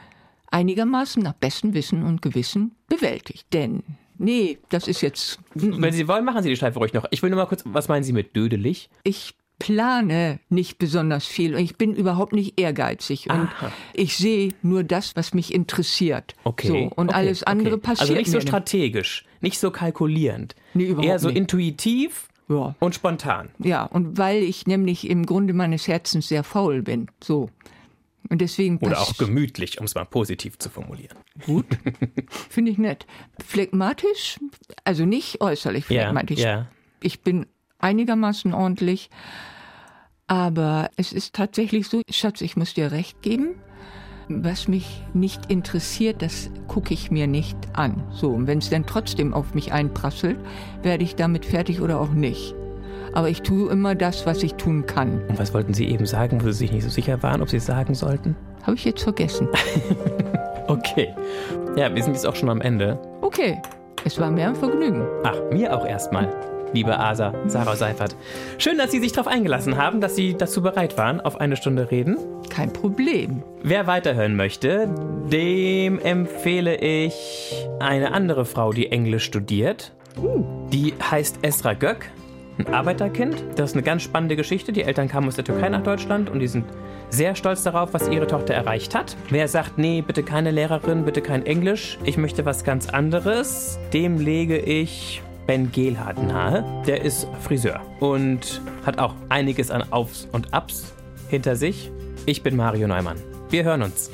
einigermaßen nach bestem Wissen und Gewissen bewältigt. Denn, nee, das ist jetzt, Wenn Sie wollen, machen Sie die Schleife ruhig noch. Ich will nur mal kurz, was meinen Sie mit dödelig? ich plane nicht besonders viel und ich bin überhaupt nicht ehrgeizig und Aha. ich sehe nur das, was mich interessiert. Okay. So, und okay, alles andere okay. passiert Also nicht so strategisch, nicht so kalkulierend. Nee, überhaupt Eher so nicht. intuitiv Ja. und spontan. Ja, und weil ich nämlich im Grunde meines Herzens sehr faul bin. So. Und deswegen Oder auch gemütlich, um es mal positiv zu formulieren. *laughs* finde ich nett. Phlegmatisch, also nicht äußerlich Ja, phlegmatisch. ja. Ich bin einigermaßen ordentlich, aber es ist tatsächlich so, Schatz, ich muss dir recht geben. Was mich nicht interessiert, das gucke ich mir nicht an. So, und wenn es dann trotzdem auf mich einprasselt, werde ich damit fertig oder auch nicht. Aber ich tue immer das, was ich tun kann. Und was wollten Sie eben sagen, wo Sie sich nicht so sicher waren, ob Sie es sagen sollten? Habe ich jetzt vergessen. *laughs* Okay. Ja, wir sind jetzt auch schon am Ende. Okay, es war mir ein Vergnügen. Ach, mir auch erstmal, liebe Asa, Sarah Seifert. Schön, dass Sie sich darauf eingelassen haben, dass Sie dazu bereit waren, auf eine Stunde reden. Kein Problem. Wer weiterhören möchte, dem empfehle ich eine andere Frau, die Englisch studiert. Die heißt Esra Gök, ein Arbeiterkind. Das ist eine ganz spannende Geschichte. Die Eltern kamen aus der Türkei nach Deutschland und die sind sehr stolz darauf, was ihre Tochter erreicht hat. Wer sagt, nee, bitte keine Lehrerin, bitte kein Englisch, ich möchte was ganz anderes, dem lege ich Ben Gehlhardt nahe. Der ist Friseur und hat auch einiges an Aufs und Abs hinter sich. Ich bin Mario Neumann. Wir hören uns.